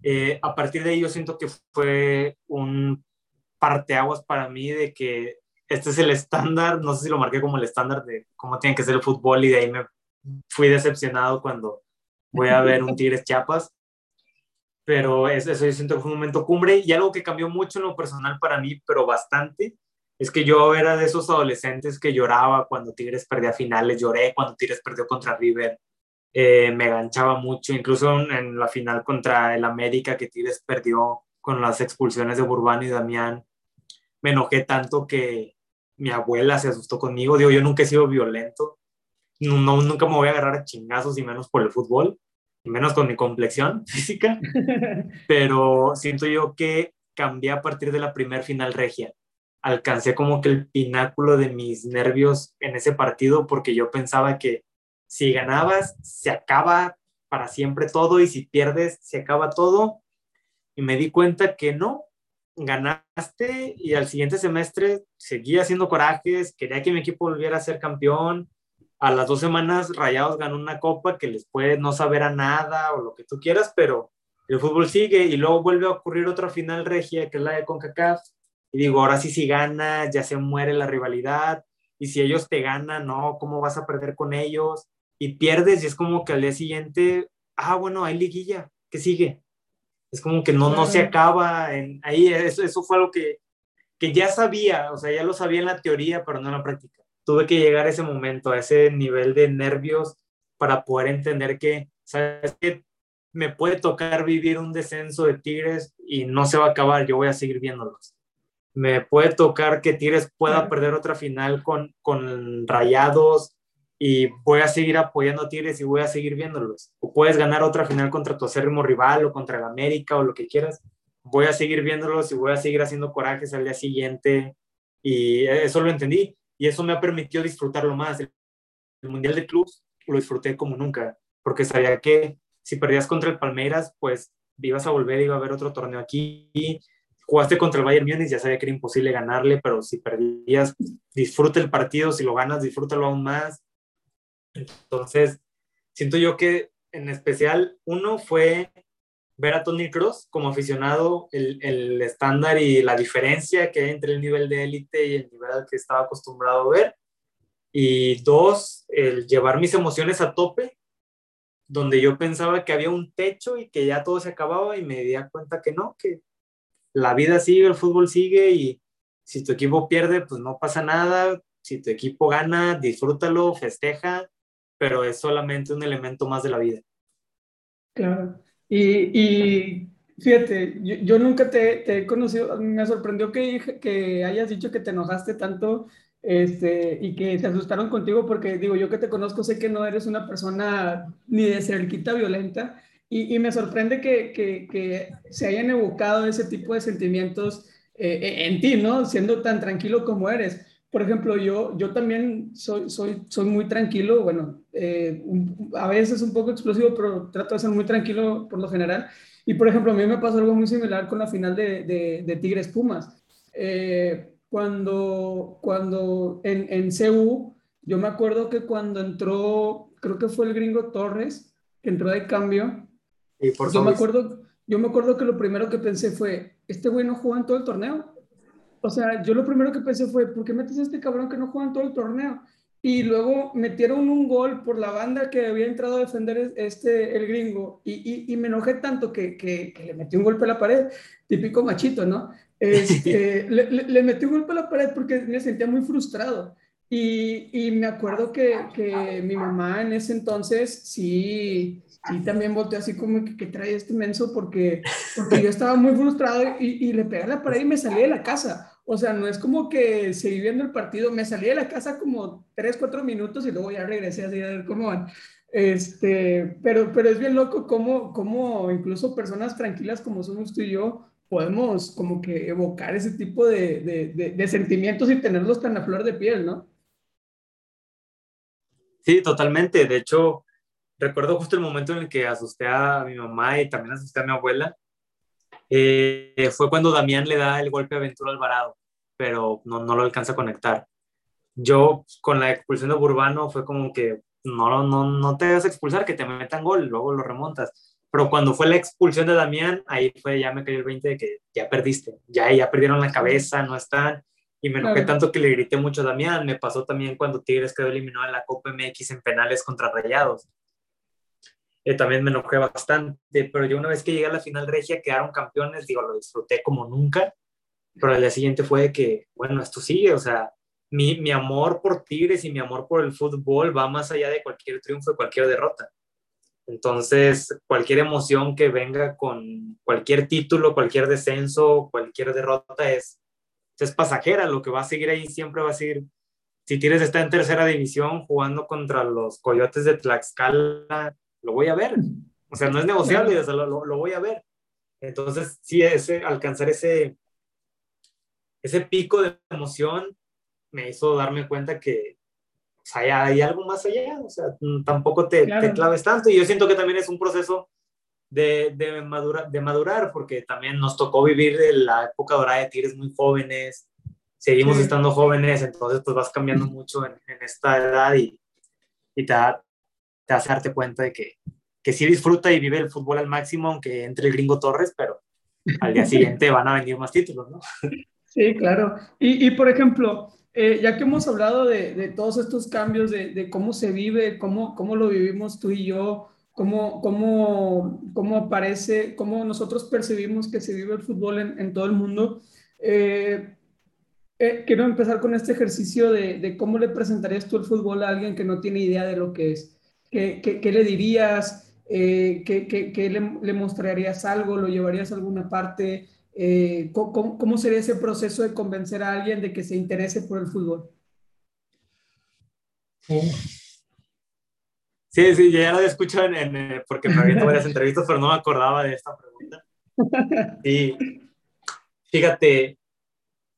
Eh, a partir de ahí yo siento que fue un parteaguas para mí de que este es el estándar, no sé si lo marqué como el estándar de cómo tiene que ser el fútbol y de ahí me fui decepcionado cuando voy a ver un Tigres Chiapas pero eso, yo siento que fue un momento cumbre y algo que cambió mucho en lo personal para mí, pero bastante, es que yo era de esos adolescentes que lloraba cuando Tigres perdía finales, lloré cuando Tigres perdió contra River, eh, me ganchaba mucho, incluso en, la final contra el América que Tigres perdió con las expulsiones de Burbano y Damián, me enojé tanto que mi abuela se asustó conmigo, digo, yo nunca he sido violento, nunca me voy a agarrar a chingazos y menos por el fútbol, menos con mi complexión física, pero siento yo que cambié a partir de la primer final regia. Alcancé como que el pináculo de mis nervios en ese partido porque yo pensaba que si ganabas se acaba para siempre todo y si pierdes se acaba todo. Y me di cuenta que no, ganaste y al siguiente semestre seguía haciendo corajes, quería que mi equipo volviera a ser campeón, a las dos semanas Rayados ganó una copa que les puede no saber a nada o lo que tú quieras, pero el fútbol sigue y luego vuelve a ocurrir otra final regia que es la de CONCACAF y digo, ahora sí si gana, ya se muere la rivalidad y si ellos te ganan, no, ¿cómo vas a perder con ellos? Y pierdes y es como que al día siguiente, ah, bueno, hay liguilla, ¿qué sigue? Es como que no, no se acaba, en, ahí eso, eso fue algo que, que ya sabía, o sea, ya lo sabía en la teoría, pero no en la práctica tuve que llegar a ese momento, a ese nivel de nervios para poder entender que, ¿sabes qué? Me puede tocar vivir un descenso de Tigres y no se va a acabar, yo voy a seguir viéndolos. Me puede tocar que Tigres pueda perder otra final con, con Rayados y voy a seguir apoyando a Tigres y voy a seguir viéndolos. O puedes ganar otra final contra tu acérrimo rival o contra el América o lo que quieras. Voy a seguir viéndolos y voy a seguir haciendo corajes al día siguiente. Y eso lo entendí y eso me ha permitido disfrutarlo más. El, Mundial de Clubs lo disfruté como nunca, porque sabía que si perdías contra el Palmeiras, pues ibas a volver, iba a haber otro torneo aquí. Jugaste contra el Bayern Múnich, ya sabía que era imposible ganarle, pero si perdías, disfruta el partido, si lo ganas, disfrútalo aún más. Entonces, siento yo que en especial uno fue ver a Tony Cross como aficionado, el, el, estándar y la diferencia que hay entre el nivel de élite y el nivel al que estaba acostumbrado a ver. Y dos, el llevar mis emociones a tope, donde yo pensaba que había un techo y que ya todo se acababa y me di cuenta que no, que la vida sigue, el fútbol sigue y si tu equipo pierde, pues no pasa nada. Si tu equipo gana, disfrútalo, festeja pero es solamente un elemento más de la vida. Claro. Y, y fíjate, yo, nunca te, he conocido, me sorprendió que, que hayas dicho que te enojaste tanto este, y que se asustaron contigo porque digo, yo que te conozco sé que no eres una persona ni de cerquita violenta y, y me sorprende que, que, que, se hayan evocado ese tipo de sentimientos eh, en ti, ¿no? Siendo tan tranquilo como eres. Por ejemplo, yo, yo también soy, soy, soy muy tranquilo, bueno, eh, a veces un poco explosivo, pero trato de ser muy tranquilo por lo general. Y por ejemplo, a mí me pasó algo muy similar con la final de, de, de Tigres Pumas. Eh, cuando, cuando en, en CU, yo me acuerdo que cuando entró, creo que fue el gringo Torres, que entró de cambio, y por yo, me acuerdo, yo me acuerdo que lo primero que pensé fue, este güey no juega en todo el torneo. O sea, yo lo primero que pensé fue, ¿por qué metes a este cabrón que no juega en todo el torneo? Y luego metieron un gol por la banda que había entrado a defender este, el gringo. Y, y, me enojé tanto que, que, que, le metí un golpe a la pared, típico machito, ¿no? Este, le, le, metí un golpe a la pared porque me sentía muy frustrado. Y, y me acuerdo que, que, mi mamá en ese entonces sí, sí también volteó así como que, trae este menso porque, porque yo estaba muy frustrado y, y, le pegué a la pared y me salí de la casa. O sea, no es como que seguí viendo el partido, me salí de la casa como 3, 4 minutos y luego ya regresé así a ver cómo van. Este, pero, pero es bien loco cómo, cómo incluso personas tranquilas como somos tú y yo podemos como que evocar ese tipo de, de, sentimientos y tenerlos tan a flor de piel, ¿no? Sí, totalmente. De hecho, recuerdo justo el momento en el que asusté a mi mamá y también asusté a mi abuela. Eh, fue cuando Damián le da el golpe a Ventura Alvarado, pero no, no lo alcanza a conectar. Yo con la expulsión de Burbano fue como que no, no, no te vas a expulsar, que te metan gol, luego lo remontas pero cuando fue la expulsión de Damián, ahí fue, ya me cayó el 20 de que ya perdiste, ya, ya perdieron la cabeza, no están. Y me enojé tanto que le grité mucho a Damián. Me pasó también cuando Tigres quedó eliminado en la Copa MX en penales contra Rayados. Eh, también me enojé bastante, pero yo una vez que llegué a la final regia quedaron campeones, digo, lo disfruté como nunca, pero al día siguiente fue que, bueno, esto sigue, o sea, mi, mi amor por Tigres y mi amor por el fútbol va más allá de cualquier triunfo y cualquier derrota. Entonces, cualquier emoción que venga con cualquier título, cualquier descenso, cualquier derrota es, es pasajera. Lo que va a seguir ahí siempre va a seguir. Si Tigres está en tercera división jugando contra los Coyotes de Tlaxcala, lo voy a ver. O sea, no es negociable, lo, lo, voy a ver. Entonces, sí, ese, alcanzar ese, ese pico de emoción me hizo darme cuenta que, o sea, hay, algo más allá, o sea, mm, tampoco te, te, claves tanto. Y yo siento que también es un proceso de, de, madura, de madurar, porque también nos tocó vivir de la época dorada de Tigres muy jóvenes, seguimos estando jóvenes, entonces pues vas cambiando mucho en, en esta edad y, y te, te, hace darte cuenta de que, que sí disfruta y vive el fútbol al máximo, aunque entre el gringo Torres, pero al día siguiente van a venir más títulos, ¿no? Sí, claro. Y, y por ejemplo, eh, ya que hemos hablado de, de todos estos cambios, de, de, cómo se vive, cómo, cómo lo vivimos tú y yo, cómo, cómo, cómo aparece, cómo nosotros percibimos que se vive el fútbol en, en todo el mundo, eh, eh, quiero empezar con este ejercicio de, de, cómo le presentarías tú el fútbol a alguien que no tiene idea de lo que es. ¿Qué, le dirías? ¿Qué, qué le, mostrarías algo? ¿Lo llevarías a alguna parte? Eh, ¿cómo, sería ese proceso de convencer a alguien de que se interese por el fútbol? Sí, sí, ya lo había escuchado en, porque me había varias entrevistas, pero no me acordaba de esta pregunta. Y fíjate,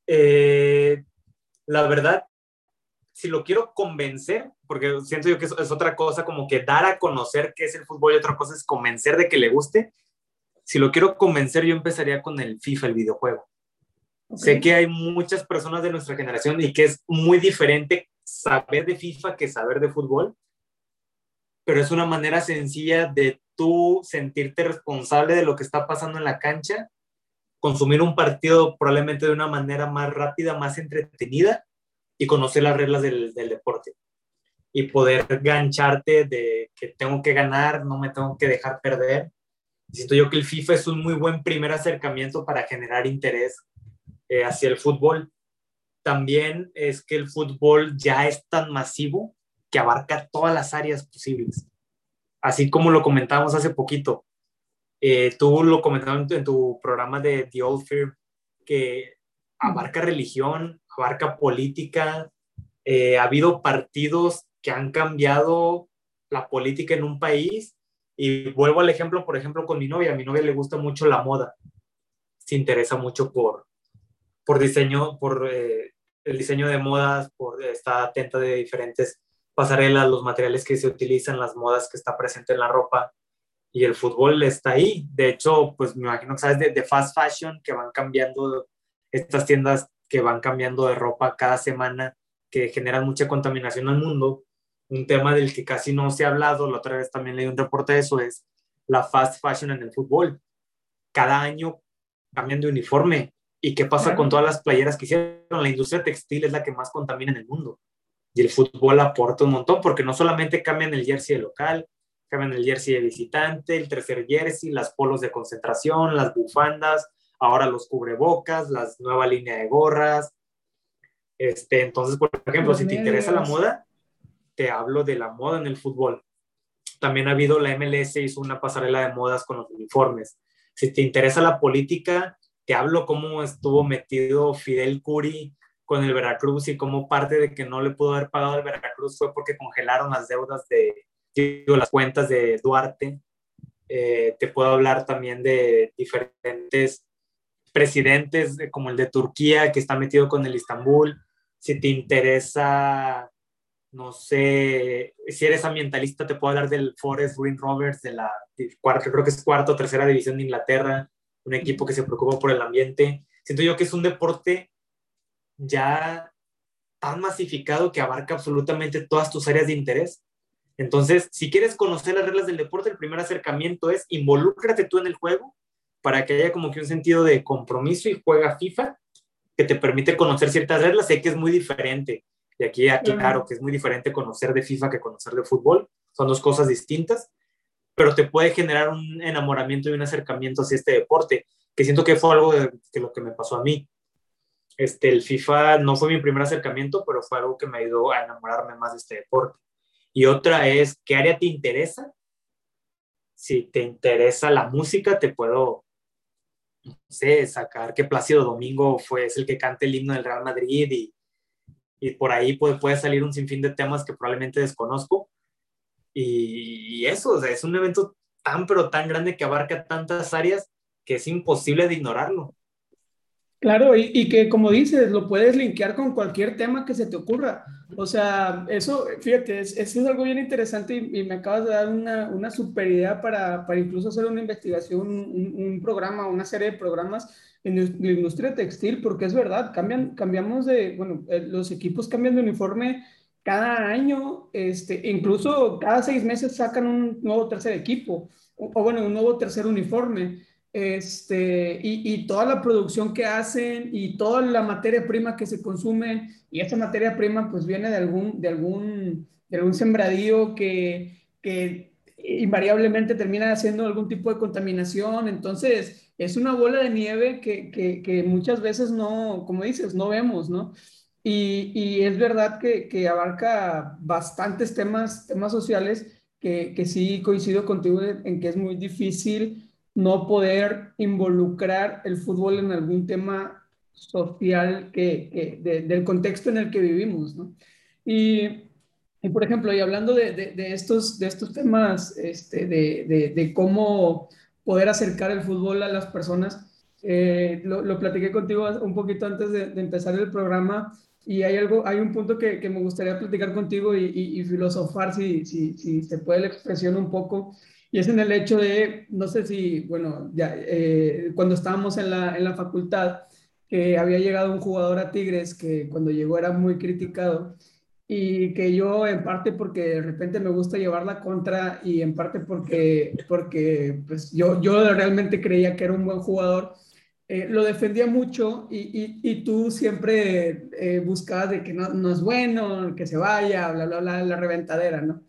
eh, la verdad, si lo quiero convencer, porque siento yo que es, es, otra cosa como que dar a conocer qué es el fútbol y otra cosa es convencer de que le guste, si lo quiero convencer, yo empezaría con el FIFA, el videojuego. Sé que hay muchas personas de nuestra generación y que es muy diferente saber de FIFA que saber de fútbol, pero es una manera sencilla de tú sentirte responsable de lo que está pasando en la cancha, consumir un partido probablemente de una manera más rápida, más entretenida y conocer las reglas del, del deporte y poder gancharte de que tengo que ganar, no me tengo que dejar perder Siento yo que el FIFA es un muy buen primer acercamiento para generar interés eh, hacia el fútbol. También es que el fútbol ya es tan masivo que abarca todas las áreas posibles. Así como lo comentábamos hace poquito, eh, tú lo comentaste en tu programa de The Old Firm, que abarca religión, abarca política, eh, ha habido partidos que han cambiado la política en un país y vuelvo al ejemplo, por ejemplo, con mi novia. A mi novia le gusta mucho la moda, se interesa mucho por, por diseño, por eh, el diseño de modas, por, está atenta de diferentes pasarelas, los materiales que se utilizan, las modas que está presente en la ropa y el fútbol está ahí. De hecho, pues me imagino que sabes de, de fast fashion que van cambiando estas tiendas que van cambiando de ropa cada semana, que generan mucha contaminación al mundo. Un tema del que casi no se ha hablado, la otra vez también leí un reporte de eso, es la fast fashion en el fútbol. Cada año cambian de uniforme. ¿Y qué pasa con todas las playeras que hicieron? La industria textil es la que más contamina en el mundo. Y el fútbol aporta un montón, porque no solamente cambian el jersey de local, cambian el jersey de visitante, el tercer jersey, las polos de concentración, las bufandas, ahora los cubrebocas, la nueva línea de gorras. Este, entonces, por ejemplo, si te interesa la moda, te hablo de la moda en el fútbol. También ha habido, la MLS hizo una pasarela de modas con los uniformes. Si te interesa la política, te hablo cómo estuvo metido Fidel Curi con el Veracruz y cómo parte de que no le pudo haber pagado al Veracruz fue porque congelaron las deudas de, digo, las cuentas de Duarte. Eh, te puedo hablar también de diferentes presidentes como el de Turquía que está metido con el Istambul, si te interesa, no sé, si eres ambientalista, te puedo hablar del Forest Green Rovers de la cuarta, creo que es cuarta o tercera división de Inglaterra, un equipo que se preocupa por el ambiente. Siento yo que es un deporte ya tan masificado que abarca absolutamente todas tus áreas de interés. Entonces, si quieres conocer las reglas del deporte, el primer acercamiento es involúcrate tú en el juego para que haya como que un sentido de compromiso y juega FIFA que te permite conocer ciertas reglas. Sé que es muy diferente. Y aquí claro que es muy diferente conocer de FIFA que conocer de fútbol. Son dos cosas distintas, pero te puede generar un enamoramiento y un acercamiento hacia este deporte, que siento que fue algo de, que lo que me pasó a mí. Este, el FIFA no fue mi primer acercamiento, pero fue algo que me ayudó a enamorarme más de este deporte. Y otra es, ¿qué área te interesa? Si te interesa la música, te puedo no sé, sacar que Plácido Domingo fue, es el que canta el himno del Real Madrid y, y por ahí puede, puede salir un sinfín de temas que probablemente desconozco. Y, eso, es un evento tan, pero tan grande que abarca tantas áreas que es imposible de ignorarlo. Claro, y, que como dices, lo puedes linkear con cualquier tema que se te ocurra. O sea, eso, fíjate, es, es algo bien interesante y, me acabas de dar una, una super idea para, para, incluso hacer una investigación, un, un, programa, una serie de programas en la industria textil, porque es verdad, cambian, cambiamos de, bueno, eh, los equipos cambian de uniforme cada año, este, incluso cada seis meses sacan un nuevo tercer equipo, o, o bueno, un nuevo tercer uniforme. Este, y, toda la producción que hacen y toda la materia prima que se consume, y esa materia prima pues viene de algún, de algún, de algún sembradío que, que invariablemente termina haciendo algún tipo de contaminación, entonces es una bola de nieve que, que, que muchas veces no, como dices, no vemos, ¿no? Y, y es verdad que, que, abarca bastantes temas, temas sociales que, que sí coincido contigo en que es muy difícil no poder involucrar el fútbol en algún tema social que, del contexto en el que vivimos. Y, por ejemplo, y hablando de, estos, de estos temas, este, de, cómo poder acercar el fútbol a las personas, eh, lo, lo, platiqué contigo un poquito antes de, empezar el programa y hay, algo, hay un punto que, me gustaría platicar contigo y, y, filosofar, si, si se puede la expresión un poco, y es en el hecho de, no sé si, bueno, ya, eh, cuando estábamos en la, en la facultad, que había llegado un jugador a Tigres que cuando llegó era muy criticado y que yo en parte porque de repente me gusta llevar la contra y en parte porque, porque pues yo, yo realmente creía que era un buen jugador, eh, lo defendía mucho y, y, y tú siempre eh, buscabas de que no, no, es bueno, que se vaya, bla, bla, bla, la reventadera, ¿no?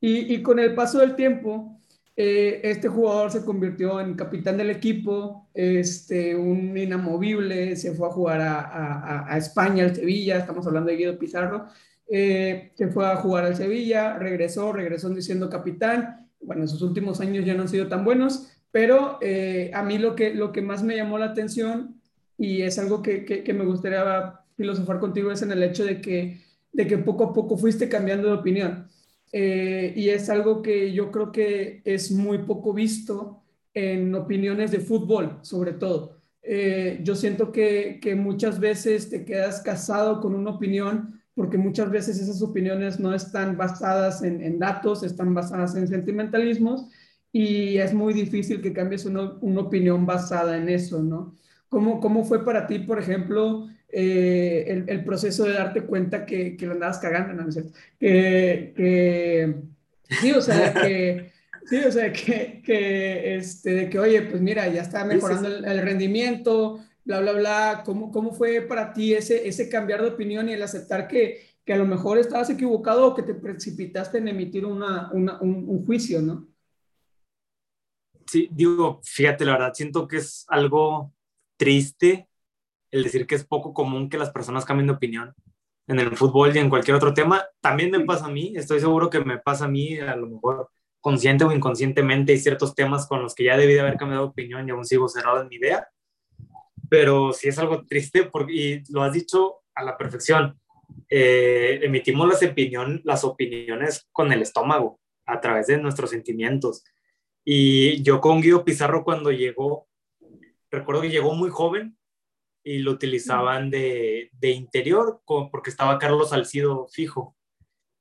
Y, y con el paso del tiempo, eh, este jugador se convirtió en capitán del equipo, este, un inamovible, se fue a jugar a, a, a España, al Sevilla, estamos hablando de Guido Pizarro, eh, se fue a jugar al Sevilla, regresó, regresó diciendo capitán. Bueno, sus últimos años ya no han sido tan buenos, pero eh, a mí lo que, lo que más me llamó la atención y es algo que, que, me gustaría filosofar contigo es en el hecho de que, de que poco a poco fuiste cambiando de opinión. Eh, y es algo que yo creo que es muy poco visto en opiniones de fútbol, sobre todo. Eh, yo siento que, que, muchas veces te quedas casado con una opinión porque muchas veces esas opiniones no están basadas en, en datos, están basadas en sentimentalismos y es muy difícil que cambies una, una opinión basada en eso, ¿no? ¿Cómo, ¿Cómo, fue para ti, por ejemplo, eh, el, el, proceso de darte cuenta que, que lo andabas cagando? No, que, que, sí, o sea, que Sí, o sea, que, que, este, de que, oye, pues mira, ya está mejorando el, rendimiento, bla, bla, bla. ¿Cómo, ¿Cómo fue para ti ese, ese cambiar de opinión y el aceptar que, que a lo mejor estabas equivocado o que te precipitaste en emitir una, una, un, un, juicio, ¿no? Sí, digo, fíjate, la verdad, siento que es algo triste el decir que es poco común que las personas cambien de opinión en el fútbol y en cualquier otro tema. También me pasa a mí, estoy seguro que me pasa a mí, a lo mejor consciente o inconscientemente hay ciertos temas con los que ya debí de haber cambiado de opinión y aún sigo cerrado en mi idea. Pero sí es algo triste porque, y lo has dicho a la perfección, eh, emitimos las, opinión, las opiniones con el estómago, a través de nuestros sentimientos. Y yo con Guido Pizarro cuando llegó, recuerdo que llegó muy joven y lo utilizaban de, de interior porque estaba Carlos Salcido fijo.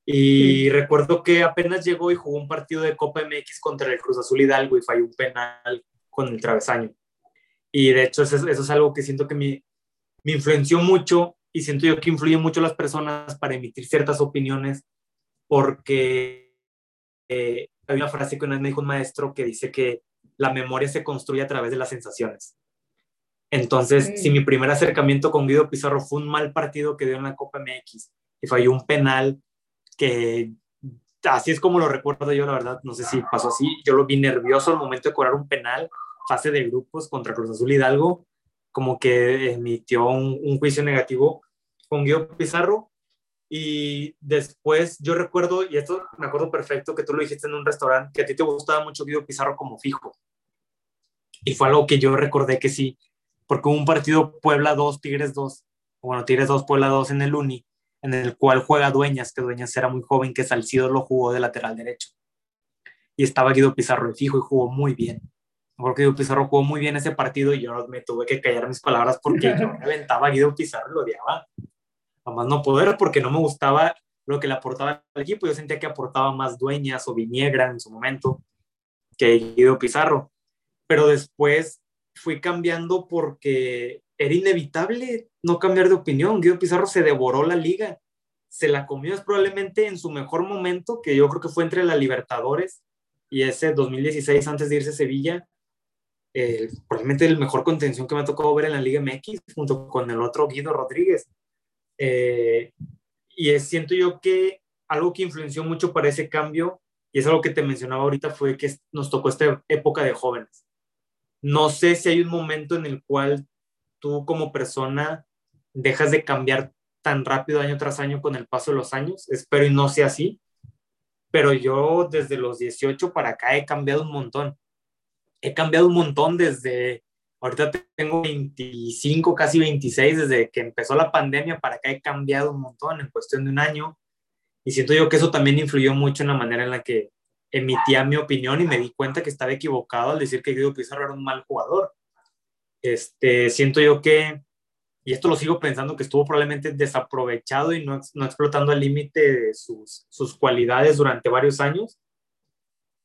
Y recuerdo que apenas llegó y jugó un partido de Copa MX contra el Cruz Azul Hidalgo y falló un penal con el travesaño. Y de hecho eso, es algo que siento que me, me influenció mucho y siento yo que influye mucho las personas para emitir ciertas opiniones porque eh, hay una frase que una vez me dijo un maestro que dice que la memoria se construye a través de las sensaciones. Entonces, si mi primer acercamiento con Guido Pizarro fue un mal partido que dio en la Copa MX y falló un penal que así es como lo recuerdo yo, la verdad, no sé si pasó así, yo lo vi nervioso al momento de cobrar un penal, fase de grupos contra Cruz Azul Hidalgo, como que emitió un, juicio negativo con Guido Pizarro, y después yo recuerdo, y esto me acuerdo perfecto, que tú lo dijiste en un restaurante, que a ti te gustaba mucho Guido Pizarro como fijo. Y fue algo que yo recordé que sí, porque hubo un partido Puebla 2, Tigres 2, bueno, Tigres 2, Puebla 2 en el Uni, en el cual juega Dueñas, que Dueñas era muy joven, que Salcido lo jugó de lateral derecho. Y estaba Guido Pizarro de fijo y jugó muy bien. Porque Guido Pizarro jugó muy bien ese partido y yo me tuve que callar mis palabras porque yo me aventaba a Guido Pizarro y lo odiaba. más no poder porque no me gustaba lo que le aportaba al equipo. Yo sentía que aportaba más Dueñas o Viniegra en su momento que Guido Pizarro. Pero después fui cambiando porque era inevitable no cambiar de opinión. Guido Pizarro se devoró la liga, se la comió es probablemente en su mejor momento, que yo creo que fue entre la Libertadores y ese 2016 antes de irse a Sevilla. probablemente el mejor contención que me ha tocado ver en la Liga MX, junto con el otro Guido Rodríguez. Eh, y es, siento yo que algo que influenció mucho para ese cambio, y es algo que te mencionaba ahorita, fue que nos tocó esta época de jóvenes. No sé si hay un momento en el cual tú como persona dejas de cambiar tan rápido año tras año con el paso de los años. Espero y no sea así. Pero yo desde los 18 para acá he cambiado un montón. He cambiado un montón desde, ahorita tengo 25, casi 26, desde que empezó la pandemia para acá he cambiado un montón en cuestión de un año. Y siento yo que eso también influyó mucho en la manera en la que emitía mi opinión y me di cuenta que estaba equivocado al decir que Guido Pizarro era un mal jugador. Este, siento yo que, y esto lo sigo pensando, que estuvo probablemente desaprovechado y no, no explotando al límite sus, sus cualidades durante varios años,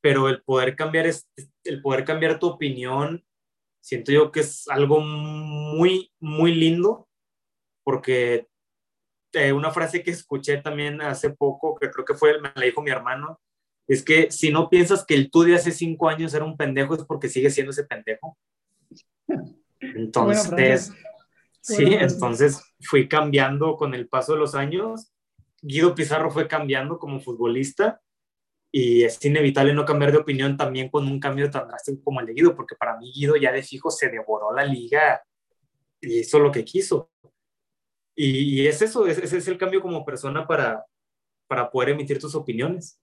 pero el poder cambiar, es, el poder cambiar tu opinión, siento yo que es algo muy, muy lindo, porque eh, una frase que escuché también hace poco, que creo que fue, me la dijo mi hermano, es que si no piensas que el tú de hace cinco años era un pendejo, es porque sigue siendo ese pendejo. Entonces, sí, entonces fui cambiando con el paso de los años. Guido Pizarro fue cambiando como futbolista y es inevitable no cambiar de opinión también con un cambio tan drástico como el de Guido, porque para mí Guido ya de fijo se devoró la liga y hizo lo que quiso. Y, es eso, ese es el cambio como persona para, para poder emitir tus opiniones.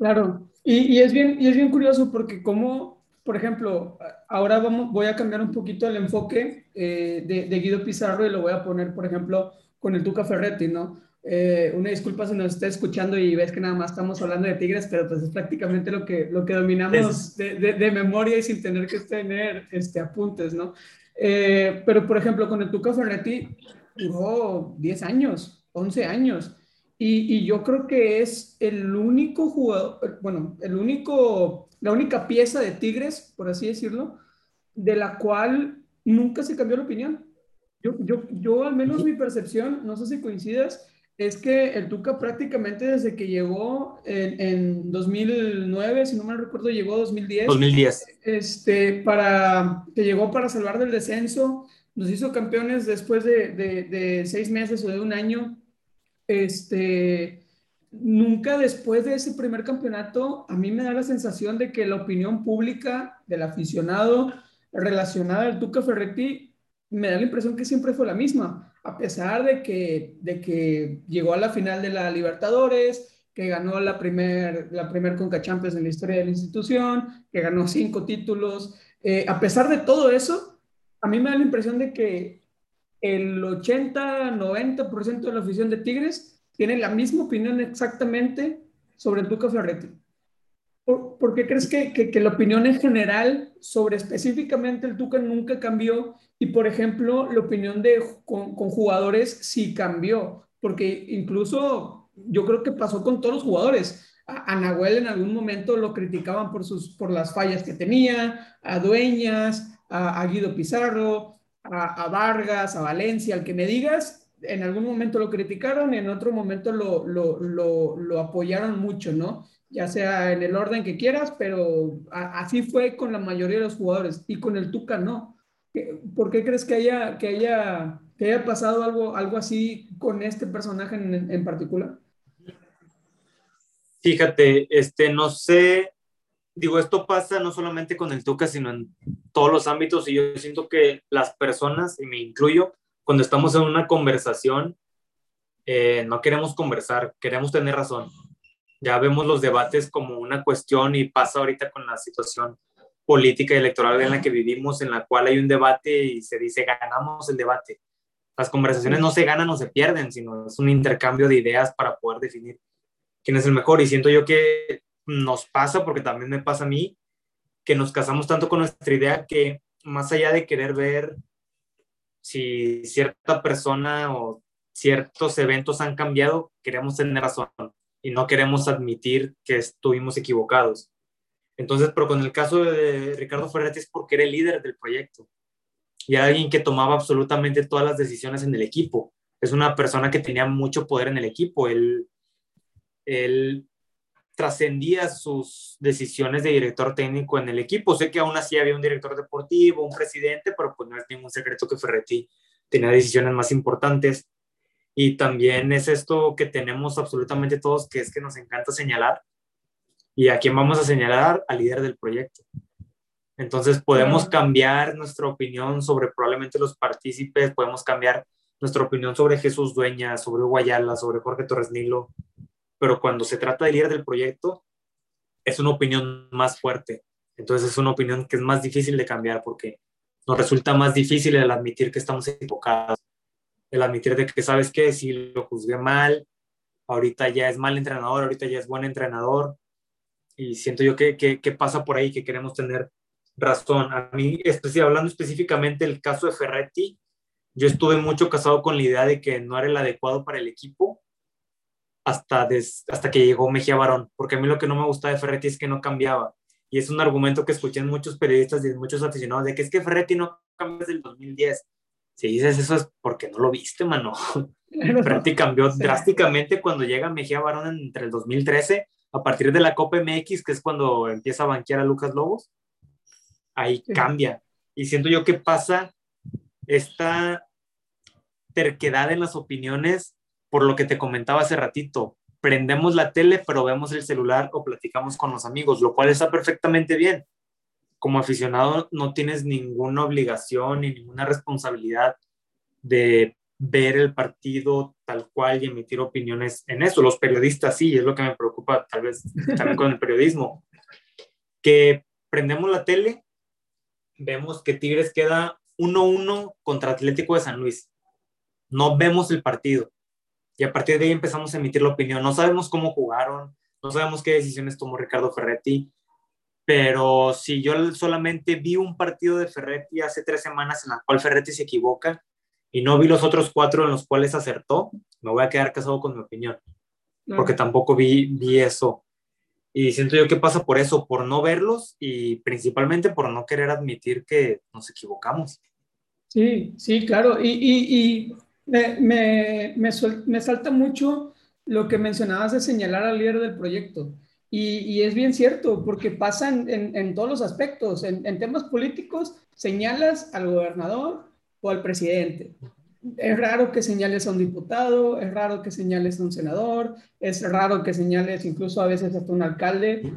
Claro, y, y, es, bien, y es bien curioso porque como, por ejemplo, ahora vamos, voy a cambiar un poquito el enfoque eh, de, de, Guido Pizarro y lo voy a poner, por ejemplo, con el Tuca Ferretti, ¿no? Eh, una disculpa si nos está escuchando y ves que nada más estamos hablando de Tigres, pero pues es prácticamente lo que, lo que dominamos de, de, de memoria y sin tener que tener este, apuntes, ¿no? Eh, pero, por ejemplo, con el Tuca Ferretti duró 10 años, 11 años. Y, y, yo creo que es el único jugador, bueno, el único, la única pieza de Tigres, por así decirlo, de la cual nunca se cambió la opinión. Yo, yo, yo al menos mi percepción, no sé si coincidas, es que el Tuca prácticamente desde que llegó en, en, 2009, si no me recuerdo, llegó 2010. 2010. Este, para, que llegó para salvar del descenso, nos hizo campeones después de, de, de seis meses o de un año este, nunca después de ese primer campeonato, a mí me da la sensación de que la opinión pública del aficionado relacionada al Tuca Ferretti me da la impresión que siempre fue la misma, a pesar de que, de que llegó a la final de la Libertadores, que ganó la primer, la primer Conca Champions en la historia de la institución, que ganó cinco títulos. Eh, a pesar de todo eso, a mí me da la impresión de que el 80-90% de la afición de Tigres tiene la misma opinión exactamente sobre el Tuca Ferretti. ¿Por, ¿por qué crees que, que, la opinión en general sobre específicamente el Tuca nunca cambió? Y, por ejemplo, la opinión de, con, con jugadores sí cambió, porque incluso yo creo que pasó con todos los jugadores. A, a Nahuel en algún momento lo criticaban por, sus, por las fallas que tenía, a Dueñas, a, a Guido Pizarro, a, Vargas, a Valencia, al que me digas, en algún momento lo criticaron en otro momento lo, lo, lo, apoyaron mucho, ¿no? Ya sea en el orden que quieras, pero así fue con la mayoría de los jugadores y con el Tuca no. ¿Por qué crees que haya, que haya, que haya pasado algo, algo así con este personaje en, en particular? Fíjate, este, no sé digo, esto pasa no solamente con el Tuca, sino en todos los ámbitos y yo siento que las personas, y me incluyo, cuando estamos en una conversación, eh, no queremos conversar, queremos tener razón. Ya vemos los debates como una cuestión y pasa ahorita con la situación política y electoral en la que vivimos, en la cual hay un debate y se dice ganamos el debate. Las conversaciones no se ganan o se pierden, sino es un intercambio de ideas para poder definir quién es el mejor. Y siento yo que nos pasa, porque también me pasa a mí, que nos casamos tanto con nuestra idea que más allá de querer ver si cierta persona o ciertos eventos han cambiado, queremos tener razón y no queremos admitir que estuvimos equivocados. Entonces, pero con el caso de Ricardo Ferretti es porque era el líder del proyecto y alguien que tomaba absolutamente todas las decisiones en el equipo. Es una persona que tenía mucho poder en el equipo. Él, él trascendía sus decisiones de director técnico en el equipo. Sé que aún así había un director deportivo, un presidente, pero pues no es ningún secreto que Ferretti tenía decisiones más importantes. Y también es esto que tenemos absolutamente todos, que es que nos encanta señalar. ¿Y a quién vamos a señalar? Al líder del proyecto. Entonces podemos cambiar nuestra opinión sobre probablemente los partícipes, podemos cambiar nuestra opinión sobre Jesús Dueña, sobre Guayala, sobre Jorge Torres Nilo, pero cuando se trata del líder del proyecto, es una opinión más fuerte. Entonces es una opinión que es más difícil de cambiar porque nos resulta más difícil el admitir que estamos equivocados, el admitir de que sabes que si lo juzgué mal, ahorita ya es mal entrenador, ahorita ya es buen entrenador. Y siento yo que, que, que pasa por ahí, que queremos tener razón. A mí, hablando específicamente del caso de Ferretti, yo estuve mucho casado con la idea de que no era el adecuado para el equipo hasta, hasta que llegó Mejía Barón, porque a mí lo que no me gusta de Ferretti es que no cambiaba. Y es un argumento que escuché en muchos periodistas y en muchos aficionados, de que es que Ferretti no cambia desde el 2010. Si dices eso es porque no lo viste, mano. Ferretti cambió drásticamente cuando llega Mejía Barón entre el 2013, a partir de la Copa MX, que es cuando empieza a banquear a Lucas Lobos. Ahí cambia. Y siento yo que pasa esta terquedad en las opiniones por lo que te comentaba hace ratito, prendemos la tele, pero vemos el celular o platicamos con los amigos, lo cual está perfectamente bien. Como aficionado no tienes ninguna obligación ni ninguna responsabilidad de ver el partido tal cual y emitir opiniones en eso. Los periodistas sí, es lo que me preocupa tal vez también con el periodismo. Que prendemos la tele, vemos que Tigres queda 1-1 contra Atlético de San Luis. No vemos el partido. Y a partir de ahí empezamos a emitir la opinión. No sabemos cómo jugaron, no sabemos qué decisiones tomó Ricardo Ferretti, pero si yo solamente vi un partido de Ferretti hace tres semanas en la cual Ferretti se equivoca, y no vi los otros cuatro en los cuales acertó, me voy a quedar casado con mi opinión, porque tampoco vi, vi eso. Y siento yo que pasa por eso, por no verlos y principalmente por no querer admitir que nos equivocamos. Sí, sí, claro. Y, y, y me, me, me, me, salta mucho lo que mencionabas de señalar al líder del proyecto. Y, y es bien cierto, porque pasa en, en, todos los aspectos. En, en temas políticos, señalas al gobernador, o al presidente. Es raro que señales a un diputado, es raro que señales a un senador, es raro que señales incluso a veces hasta un alcalde.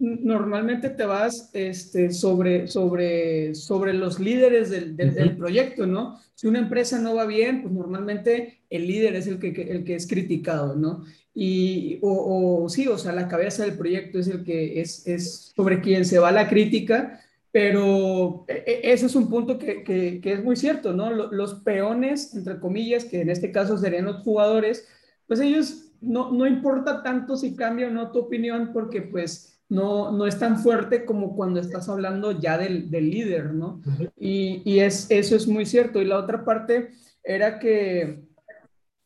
Normalmente te vas este, sobre, sobre, sobre los líderes del, del, proyecto, ¿no? Si una empresa no va bien, pues normalmente el líder es el que, el que es criticado, ¿no? Y, o, o, sí, o sea, la cabeza del proyecto es el que es, es sobre quien se va la crítica, pero e, e, ese es un punto que, que, es muy cierto, ¿no? Los peones, entre comillas, que en este caso serían los jugadores, pues ellos no, no importa tanto si cambia o no tu opinión porque pues no, no es tan fuerte como cuando estás hablando ya del, del líder, ¿no? Y, y es, eso es muy cierto. Y la otra parte era que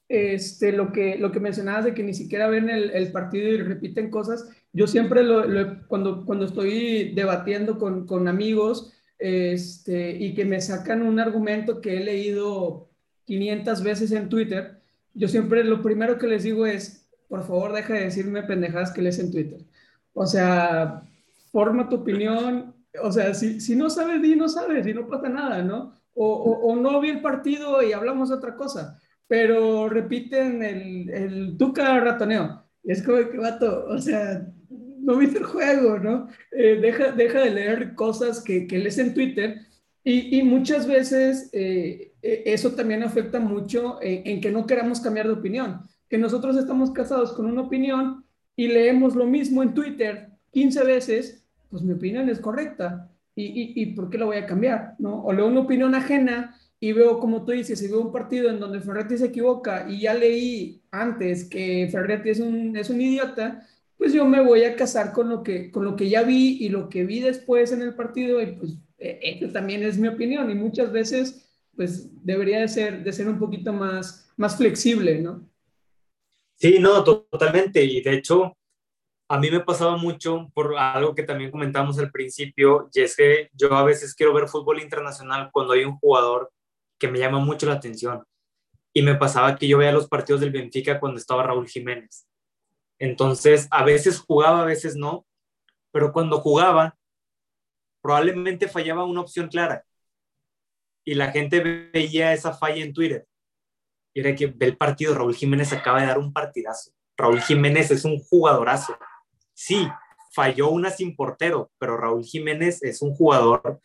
este, lo, que, lo que mencionabas de que ni siquiera ven el, el partido y repiten cosas, yo siempre lo, cuando, cuando estoy debatiendo con, con amigos este, y que me sacan un argumento que he leído 500 veces en Twitter, yo siempre lo primero que les digo es, por favor, deja de decirme pendejadas que lees en Twitter. O sea, forma tu opinión. O sea, si, si no sabes, di no sabes y no pasa nada, ¿no? O, o, o no vi el partido y hablamos de otra cosa. Pero repiten el, el tuca ratoneo. es como que, vato, o sea, no viste el juego, ¿no? Eh, deja, deja de leer cosas que, que lees en Twitter y, y muchas veces eh, e, eso también afecta mucho en, que no queramos cambiar de opinión, que nosotros estamos casados con una opinión y leemos lo mismo en Twitter 15 veces, pues mi opinión es correcta. ¿Y, y, y por qué la voy a cambiar? ¿no? O leo una opinión ajena y veo, como tú dices, si veo un partido en donde Ferretti se equivoca y ya leí antes que Ferretti es un, es un idiota, pues yo me voy a casar con lo que, con lo que ya vi y lo que vi después en el partido y pues e, eso también es mi opinión y muchas veces pues debería de ser, de ser un poquito más, más flexible, ¿no? Sí, no, totalmente. Y de hecho, a mí me pasaba mucho por algo que también comentamos al principio, y es que yo a veces quiero ver fútbol internacional cuando hay un jugador que me llama mucho la atención. Y me pasaba que yo veía los partidos del Benfica cuando estaba Raúl Jiménez. Entonces, a veces jugaba, a veces no, pero cuando jugaba, probablemente fallaba una opción clara. Y la gente veía esa falla en Twitter. Y era que ve el partido, Raúl Jiménez acaba de dar un partidazo. Raúl Jiménez es un jugadorazo. Sí, falló una sin portero, pero Raúl Jiménez es un jugador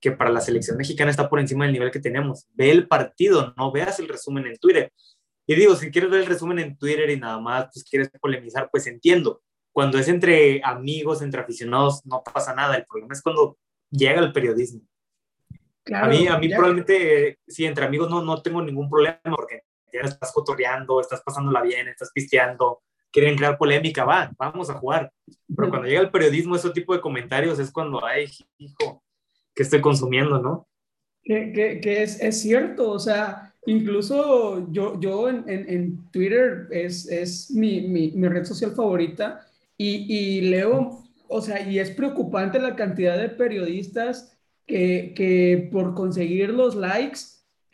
que para la selección mexicana está por encima del nivel que tenemos. Ve el partido, no veas el resumen en Twitter. Y digo, si quieres ver el resumen en Twitter y nada más, pues quieres polemizar, pues entiendo. Cuando es entre amigos, entre aficionados, no pasa nada. El problema es cuando llega el periodismo. a mí, a mí probablemente, sí, entre amigos no, no tengo ningún problema porque ya estás cotorreando, estás pasándola bien, estás pisteando, quieren crear polémica, va, vamos a jugar. Pero cuando llega el periodismo, ese tipo de comentarios es cuando, ay, hijo, que estoy consumiendo, ¿no? Que, que, que es, es, cierto, o sea, Incluso yo, yo en, en, Twitter es, es mi, mi, mi, red social favorita y, y, leo, o sea, y es preocupante la cantidad de periodistas que, que por conseguir los likes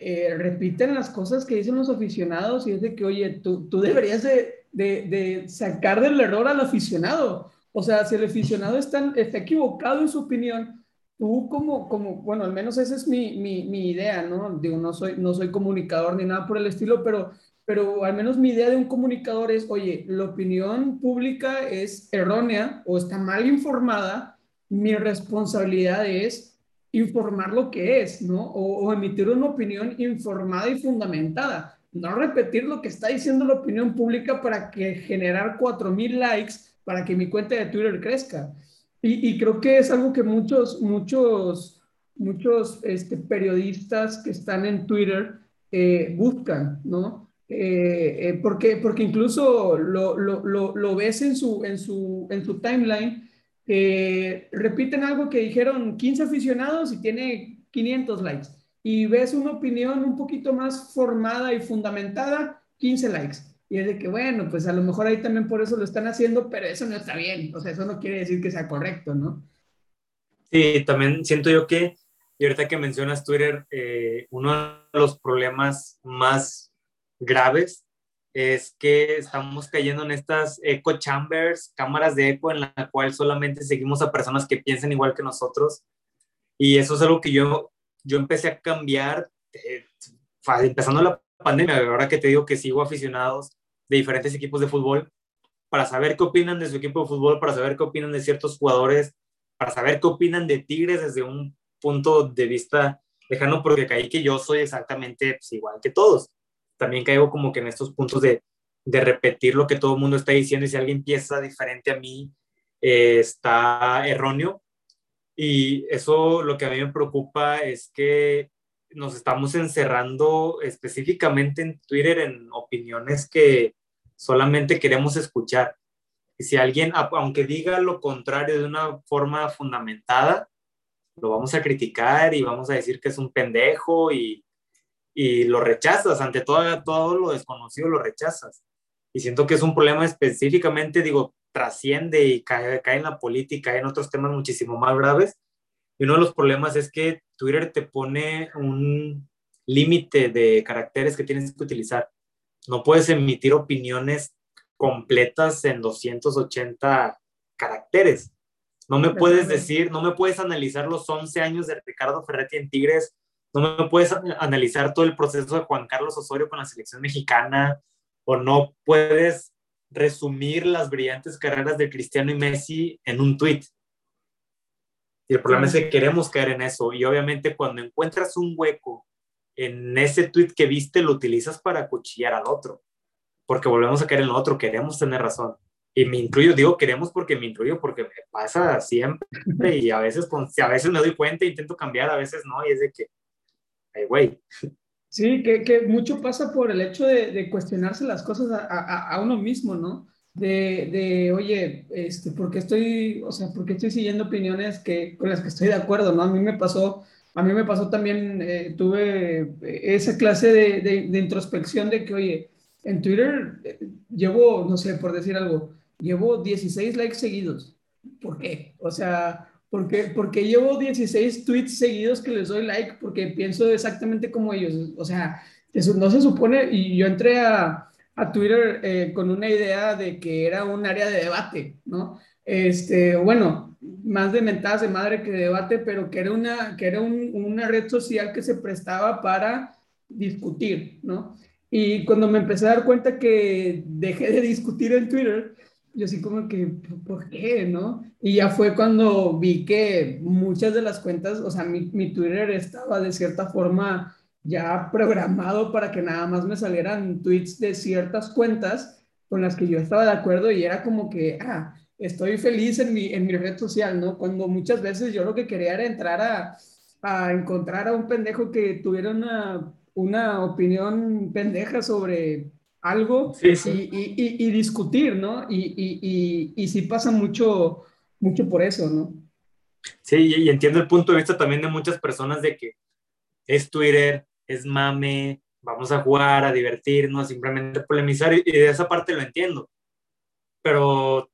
eh, repiten las cosas que dicen los aficionados y es de que, oye, tú, tú deberías de, de, sacar del error al aficionado. O sea, si el aficionado está, está equivocado en su opinión, tú como, como, bueno, al menos esa es mi, mi, mi, idea, ¿no? Digo, no soy, no soy comunicador ni nada por el estilo, pero, pero al menos mi idea de un comunicador es, oye, la opinión pública es errónea o está mal informada, mi responsabilidad es informar lo que es, ¿no? O, emitir una opinión informada y fundamentada. No repetir lo que está diciendo la opinión pública para que generar 4.000 likes para que mi cuenta de Twitter crezca. Y, creo que es algo que muchos, muchos, muchos este, periodistas que están en Twitter eh, buscan, ¿no? Eh, eh, porque, porque incluso lo, lo, lo, lo, ves en su, en su, en su timeline repiten algo que dijeron 15 aficionados y tiene 500 likes. Y ves una opinión un poquito más formada y fundamentada, 15 likes. Y es de que, bueno, pues a lo mejor ahí también por eso lo están haciendo, pero eso no está bien. O sea, eso no quiere decir que sea correcto, ¿no? Sí, también siento yo que, y ahorita que mencionas Twitter, eh, uno de los problemas más graves es que estamos cayendo en estas echo chambers, cámaras de eco en la cual solamente seguimos a personas que piensan igual que nosotros. Y eso es algo que yo, yo empecé a cambiar eh, empezando la pandemia, ahora que te digo que sigo aficionados de diferentes equipos de fútbol, para saber qué opinan de su equipo de fútbol, para saber qué opinan de ciertos jugadores, para saber qué opinan de Tigres desde un punto de vista lejano, porque caí que yo soy exactamente pues, igual que todos también caigo como que en estos puntos de, de repetir lo que todo el mundo está diciendo y si alguien piensa diferente a mí, eh, está erróneo. Y eso lo que a mí me preocupa es que nos estamos encerrando específicamente en Twitter en opiniones que solamente queremos escuchar. Y si alguien, aunque diga lo contrario de una forma fundamentada, lo vamos a criticar y vamos a decir que es un pendejo y, y lo rechazas, ante todo, todo lo desconocido lo rechazas. Y siento que es un problema específicamente, digo, trasciende y cae, cae en la política, en otros temas muchísimo más graves. Y uno de los problemas es que Twitter te pone un límite de caracteres que tienes que utilizar. No puedes emitir opiniones completas en 280 caracteres. No me puedes decir, no me puedes analizar los 11 años de Ricardo Ferretti en Tigres no me puedes analizar todo el proceso de Juan Carlos Osorio con la selección mexicana o no puedes resumir las brillantes carreras de Cristiano y Messi en un tweet. Y el problema es que queremos caer en eso. Y obviamente cuando encuentras un hueco en ese tweet que viste, lo utilizas para cuchillar al otro. Porque volvemos a caer en lo otro, queremos tener razón. Y me incluyo, digo queremos porque me incluyo, porque me pasa siempre. Y a veces, a veces me doy cuenta, intento cambiar, a veces no. Y es de que güey. Sí, que, que, mucho pasa por el hecho de, de cuestionarse las cosas a, a, uno mismo, ¿no? De, de, oye, este, ¿por qué estoy, o sea, por qué estoy siguiendo opiniones que, con las que estoy de acuerdo, ¿no? A mí me pasó, a mí me pasó también, eh, tuve esa clase de, de, introspección de que, oye, en Twitter eh, llevo, no sé, por decir algo, llevo 16 likes seguidos. ¿Por qué? O sea, porque, porque llevo 16 tweets seguidos que les doy like porque pienso exactamente como ellos. O sea, eso no se supone, y yo entré a, a Twitter eh, con una idea de que era un área de debate, ¿no? Este, bueno, más de mentadas de madre que de debate, pero que era, una, que era un, una red social que se prestaba para discutir, ¿no? Y cuando me empecé a dar cuenta que dejé de discutir en Twitter, yo así como que, ¿por qué? ¿No? Y ya fue cuando vi que muchas de las cuentas, o sea, mi, mi Twitter estaba de cierta forma ya programado para que nada más me salieran tweets de ciertas cuentas con las que yo estaba de acuerdo y era como que, ah, estoy feliz en mi, en mi red social, ¿no? Cuando muchas veces yo lo que quería era entrar a, a encontrar a un pendejo que tuviera una, una opinión pendeja sobre algo Y, discutir, ¿no? Y, y, sí pasa mucho, mucho por eso, ¿no? Sí, y entiendo el punto de vista también de muchas personas de que es Twitter, es mame, vamos a jugar, a divertirnos, simplemente polemizar, y de esa parte lo entiendo. Pero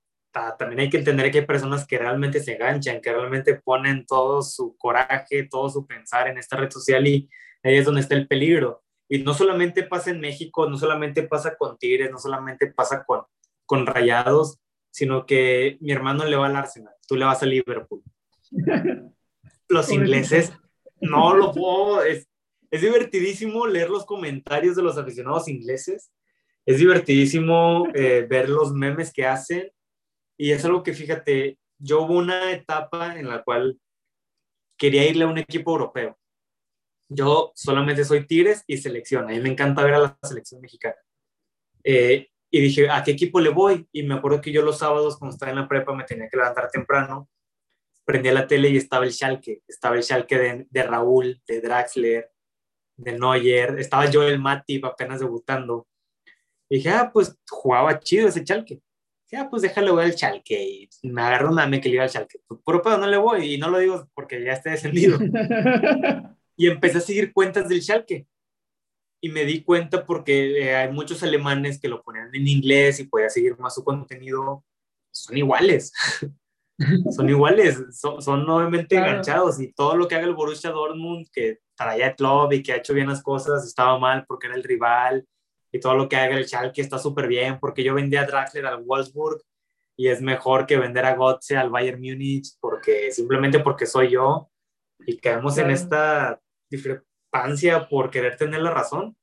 también hay que entender que hay personas que realmente se enganchan, que realmente ponen todo su coraje, todo su pensar en esta red social y ahí es donde está el peligro. Y no solamente pasa en México, no solamente pasa con Tigres, no solamente pasa con, con Rayados, sino que mi hermano le va al Arsenal, tú le vas a Liverpool. Los ingleses, no lo puedo, es, es divertidísimo leer los comentarios de los aficionados ingleses, es divertidísimo eh, ver los memes que hacen y es algo que fíjate, yo hubo una etapa en la cual quería irle a un equipo europeo. Yo solamente soy Tigres y selección. A mí me encanta ver a la selección mexicana. Eh, y dije, ¿a qué equipo le voy? Y me acuerdo que yo los sábados, cuando estaba en la prepa, me tenía que levantar temprano. Prendía la tele y estaba el Schalke. Estaba el Schalke de, de Raúl, de Draxler, de Neuer. Estaba Joel Matip apenas debutando. Y dije, ah, pues jugaba chido ese Schalke. Dije, ah, pues déjale voy al Schalke. Y me agarró un mame que le iba al Schalke. Puro pedo no le voy. Y no lo digo porque ya esté descendido. y empecé a seguir cuentas del Schalke. Y me di cuenta porque eh, hay muchos alemanes que lo ponían en inglés y podía seguir más su contenido. Son iguales. son iguales. Son, son nuevamente enganchados. Y todo lo que haga el Borussia Dortmund, que traía el club y que ha hecho bien las cosas, estaba mal porque era el rival. Y todo lo que haga el Schalke está súper bien porque yo vendía a Draxler al Wolfsburg y es mejor que vender a Gotze al Bayern Múnich porque simplemente porque soy yo y caemos en esta discrepancia por querer tener la razón.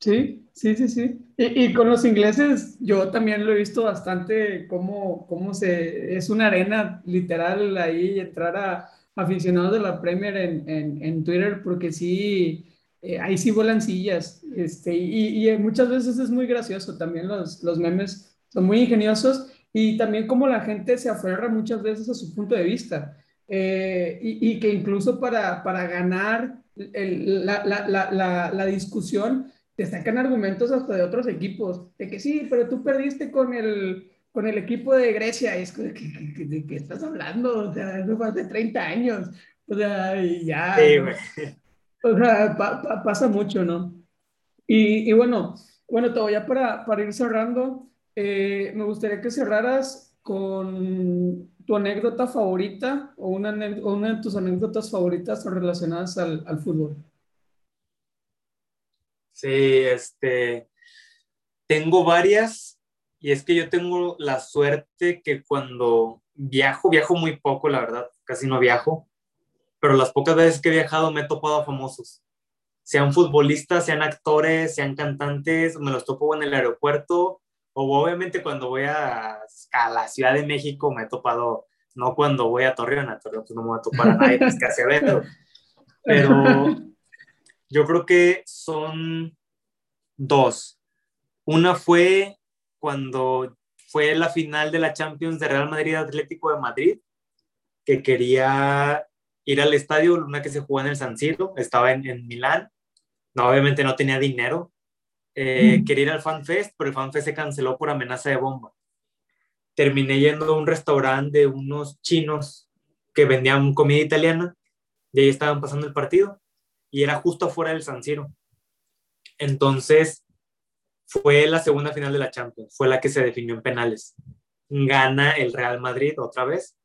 Sí, sí, sí, sí. Y, con los ingleses, yo también lo he visto bastante, cómo, cómo se, es una arena literal ahí, entrar a aficionados de la Premier en, en, en Twitter, porque sí, eh, ahí sí vuelan sillas, este, y, y, muchas veces es muy gracioso, también los, los memes son muy ingeniosos, y también como la gente se aferra muchas veces a su punto de vista. Eh, y, que incluso para, para ganar la, la, la, la, discusión te sacan argumentos hasta de otros equipos, de que sí, pero tú perdiste con el, con el equipo de Grecia, es que, ¿de qué estás hablando? O sea, eso fue hace 30 años, o sea, y ya, o sea, pasa mucho, ¿no? Y, y, bueno, bueno, todavía para, para ir cerrando, eh, me gustaría que cerraras con tu anécdota favorita o una, una de tus anécdotas favoritas relacionadas al, al, fútbol. Sí, este, tengo varias y es que yo tengo la suerte que cuando viajo, viajo muy poco, la verdad, casi no viajo, pero las pocas veces que he viajado me he topado a famosos, sean futbolistas, sean actores, sean cantantes, me los topo en el aeropuerto o obviamente cuando voy a, a, la Ciudad de México me he topado, no cuando voy a Torreón, a Torreón pues no me voy a topar a nadie, es que pero, pero yo creo que son dos. Una fue cuando fue la final de la Champions de Real Madrid Atlético de Madrid, que quería ir al estadio, una que se jugó en el San Siro, estaba en, en Milán, no, obviamente no tenía dinero, eh, quería ir al FanFest, pero el FanFest se canceló por amenaza de bomba. Terminé yendo a un restaurante de unos chinos que vendían comida italiana, y ahí estaban pasando el partido, y era justo afuera del San Siro. Entonces, fue la segunda final de la Champions, fue la que se definió en penales. Gana el Real Madrid otra vez,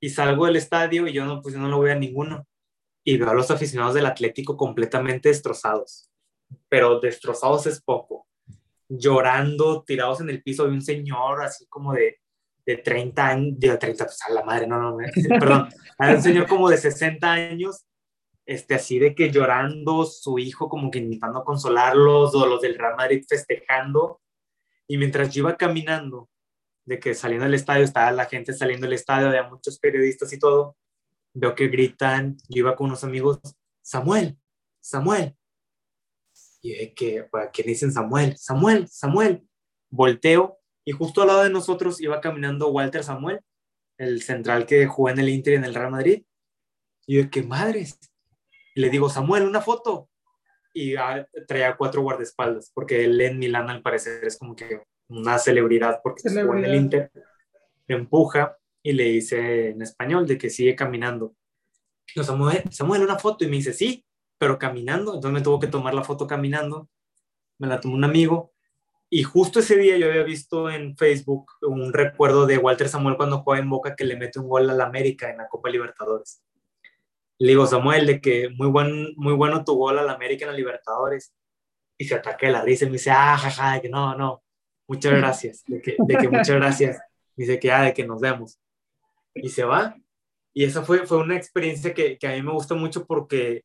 y salgo del estadio y yo no, pues no lo veo a ninguno. Y veo a los aficionados del Atlético completamente destrozados pero destrozados es poco. Llorando, tirados en el piso de un señor así como de, de 30 años, de 30, pues a la madre, no, no, perdón, un señor como de 60 años, este, así de que llorando, su hijo como que intentando consolarlos, o los del Real Madrid festejando, y mientras yo iba caminando, de que saliendo del estadio, estaba la gente saliendo del estadio, había muchos periodistas y todo, veo que gritan, yo iba con unos amigos, Samuel, Samuel, y que, ¿para quién dicen Samuel? Samuel, Samuel. Volteo y justo al lado de nosotros iba caminando Walter Samuel, el central que jugó en el Inter y en el Real Madrid. Y yo, ¿qué madres? Y le digo, Samuel, una foto. Y ah, traía cuatro guardaespaldas, porque él en Milán al parecer es como que una celebridad porque jugó en el Inter. Me empuja y le dice en español de que sigue caminando. No, Samuel, Samuel, una foto. Y me dice, sí pero caminando. Entonces me tuvo que tomar la foto caminando. Me la tomó un amigo. Y justo ese día yo había visto en Facebook un recuerdo de Walter Samuel cuando juega en Boca que le mete un gol a la América en la Copa Libertadores. Le digo, Samuel, de que muy, buen, muy bueno tu gol a la América en la Libertadores. Y se ataca la risa y me dice, ah, jaja, de que no, no, muchas gracias, de que, de que muchas gracias. Dice que, ah, de que nos vemos. Y se va. Y esa fue, fue una experiencia que, que a mí me gusta mucho porque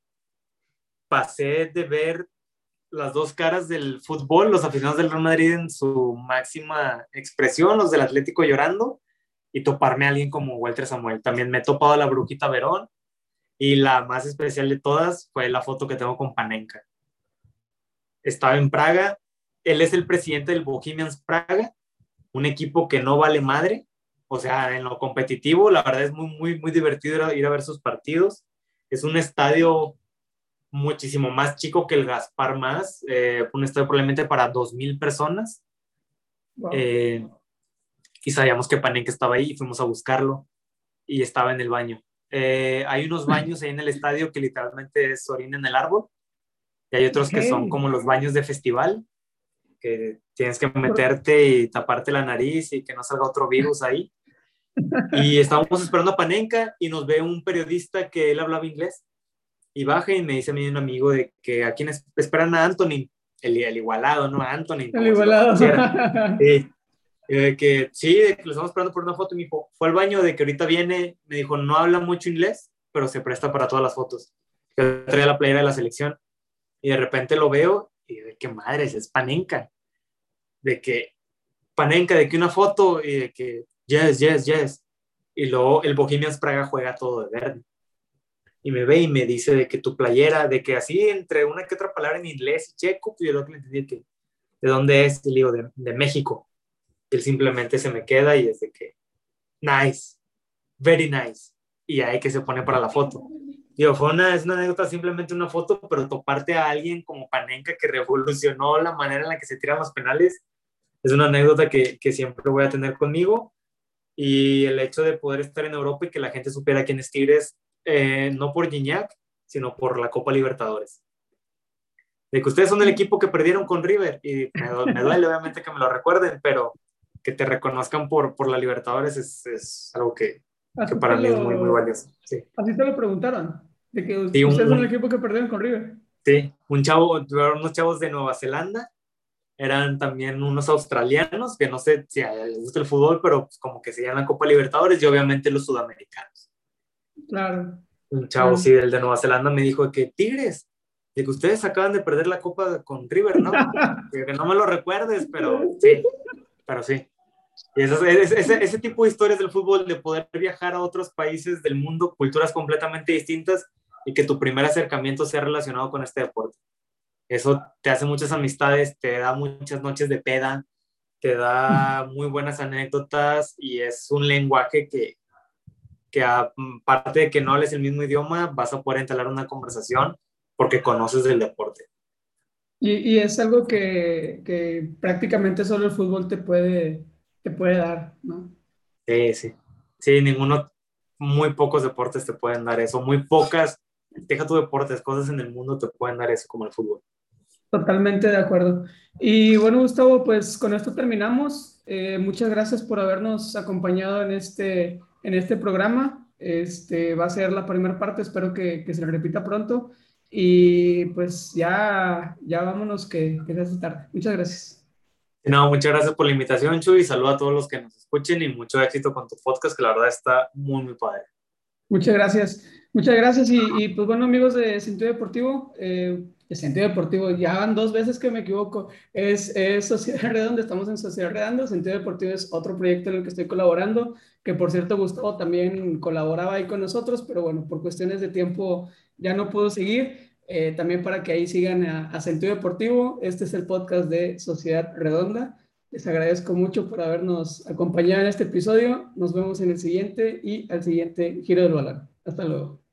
pasé de ver las dos caras del fútbol, los aficionados del Real Madrid en su máxima expresión, los del Atlético llorando, y toparme a alguien como Walter Samuel. También me he topado a la Brujita Verón y la más especial de todas fue la foto que tengo con Panenka. Estaba en Praga, él es el presidente del Bohemians Praga, un equipo que no vale madre, o sea, en lo competitivo, la verdad es muy, muy, muy divertido ir a ver sus partidos. Es un estadio muchísimo más chico que el Gaspar Más, eh, un estadio probablemente para 2.000 personas. Eh, y sabíamos que Panenka estaba ahí y fuimos a buscarlo y estaba en el baño. Eh, hay unos baños ahí en el estadio que literalmente es orina en el árbol y hay otros que son como los baños de festival, que tienes que meterte y taparte la nariz y que no salga otro virus ahí. Y estábamos esperando a Panenka y nos ve un periodista que él hablaba inglés y baja y me dice a mí un amigo de que a quienes esperan a Anthony, el, el igualado, ¿no? A Anthony. El igualado. Sí. de que sí, de que lo estamos esperando por una foto y me dijo, fue al baño de que ahorita viene, me dijo, no habla mucho inglés, pero se presta para todas las fotos. Yo traía la playera de la selección y de repente lo veo y de que madres, es Panenka. De que Panenka, de que una foto y de que yes, yes, yes. Y luego el Bohemians Praga juega todo de verde. Y me ve y me dice de que tu playera, de que así entre una que otra palabra en inglés y checo, pues yo lo que le entendí que de dónde es, y le digo, de, de México él simplemente se me queda y es de que, nice, very nice. Y ahí que se pone para la foto. Digo, fue una, es una anécdota, simplemente una foto, pero toparte a alguien como Panenka que revolucionó la manera en la que se tiran los penales, es una anécdota que, que siempre voy a tener conmigo. Y el hecho de poder estar en Europa y que la gente supiera quién es Tigres, eh, no por Gignac, sino por la Copa Libertadores de que ustedes son el equipo que perdieron con River y me, me, duele obviamente que me lo recuerden, pero que te reconozcan por, por la Libertadores es, es algo que, que para mí es muy, muy valioso. Sí. Así te lo preguntaron, de que ustedes son el equipo que perdieron con River. Sí, un chavo, unos chavos de Nueva Zelanda, eran también unos australianos, que no sé si les gusta el fútbol, pero pues como que se llaman Copa Libertadores y obviamente los sudamericanos. Claro. Un chavo, sí, el de Nueva Zelanda me dijo que Tigres, de que ustedes acaban de perder la Copa con River, ¿no? que no me lo recuerdes, pero sí pero sí. Y ese, ese, tipo de historias del fútbol, de poder viajar a otros países del mundo, culturas completamente distintas, y que tu primer acercamiento sea relacionado con este deporte. Eso te hace muchas amistades, te da muchas noches de peda, te da muy buenas anécdotas y es un lenguaje que, que aparte de que no hables el mismo idioma, vas a poder entalar una conversación porque conoces del deporte. Y, y es algo que, que, prácticamente solo el fútbol te puede, te puede dar, ¿no? Sí, sí. Sí, ninguno, muy pocos deportes te pueden dar eso, muy pocas, deja tu deportes, cosas en el mundo te pueden dar eso como el fútbol. Totalmente de acuerdo. Y bueno, Gustavo, pues con esto terminamos. Eh, muchas gracias por habernos acompañado en este, en este programa. Este va a ser la primera parte, espero que, que se repita pronto. Y pues ya, ya vámonos que, que se hace tarde. Muchas gracias. No, muchas gracias por la invitación, Chuy, y saludo a todos los que nos escuchen y mucho éxito con tu podcast, que la verdad está muy, muy padre. Muchas gracias. Muchas gracias. Y, y pues bueno, amigos de Sentido Deportivo, eh, de Sentido Deportivo, ya van dos veces que me equivoco. Es, es Sociedad Redonda, estamos en Sociedad Redonda. Sentido Deportivo es otro proyecto en el que estoy colaborando, que por cierto Gustavo también colaboraba ahí con nosotros, pero bueno, por cuestiones de tiempo ya no puedo seguir. Eh, también para que ahí sigan a, Sentido Deportivo. Este es el podcast de Sociedad Redonda. Les agradezco mucho por habernos acompañado en este episodio. Nos vemos en el siguiente y al siguiente giro del balón. Hasta luego.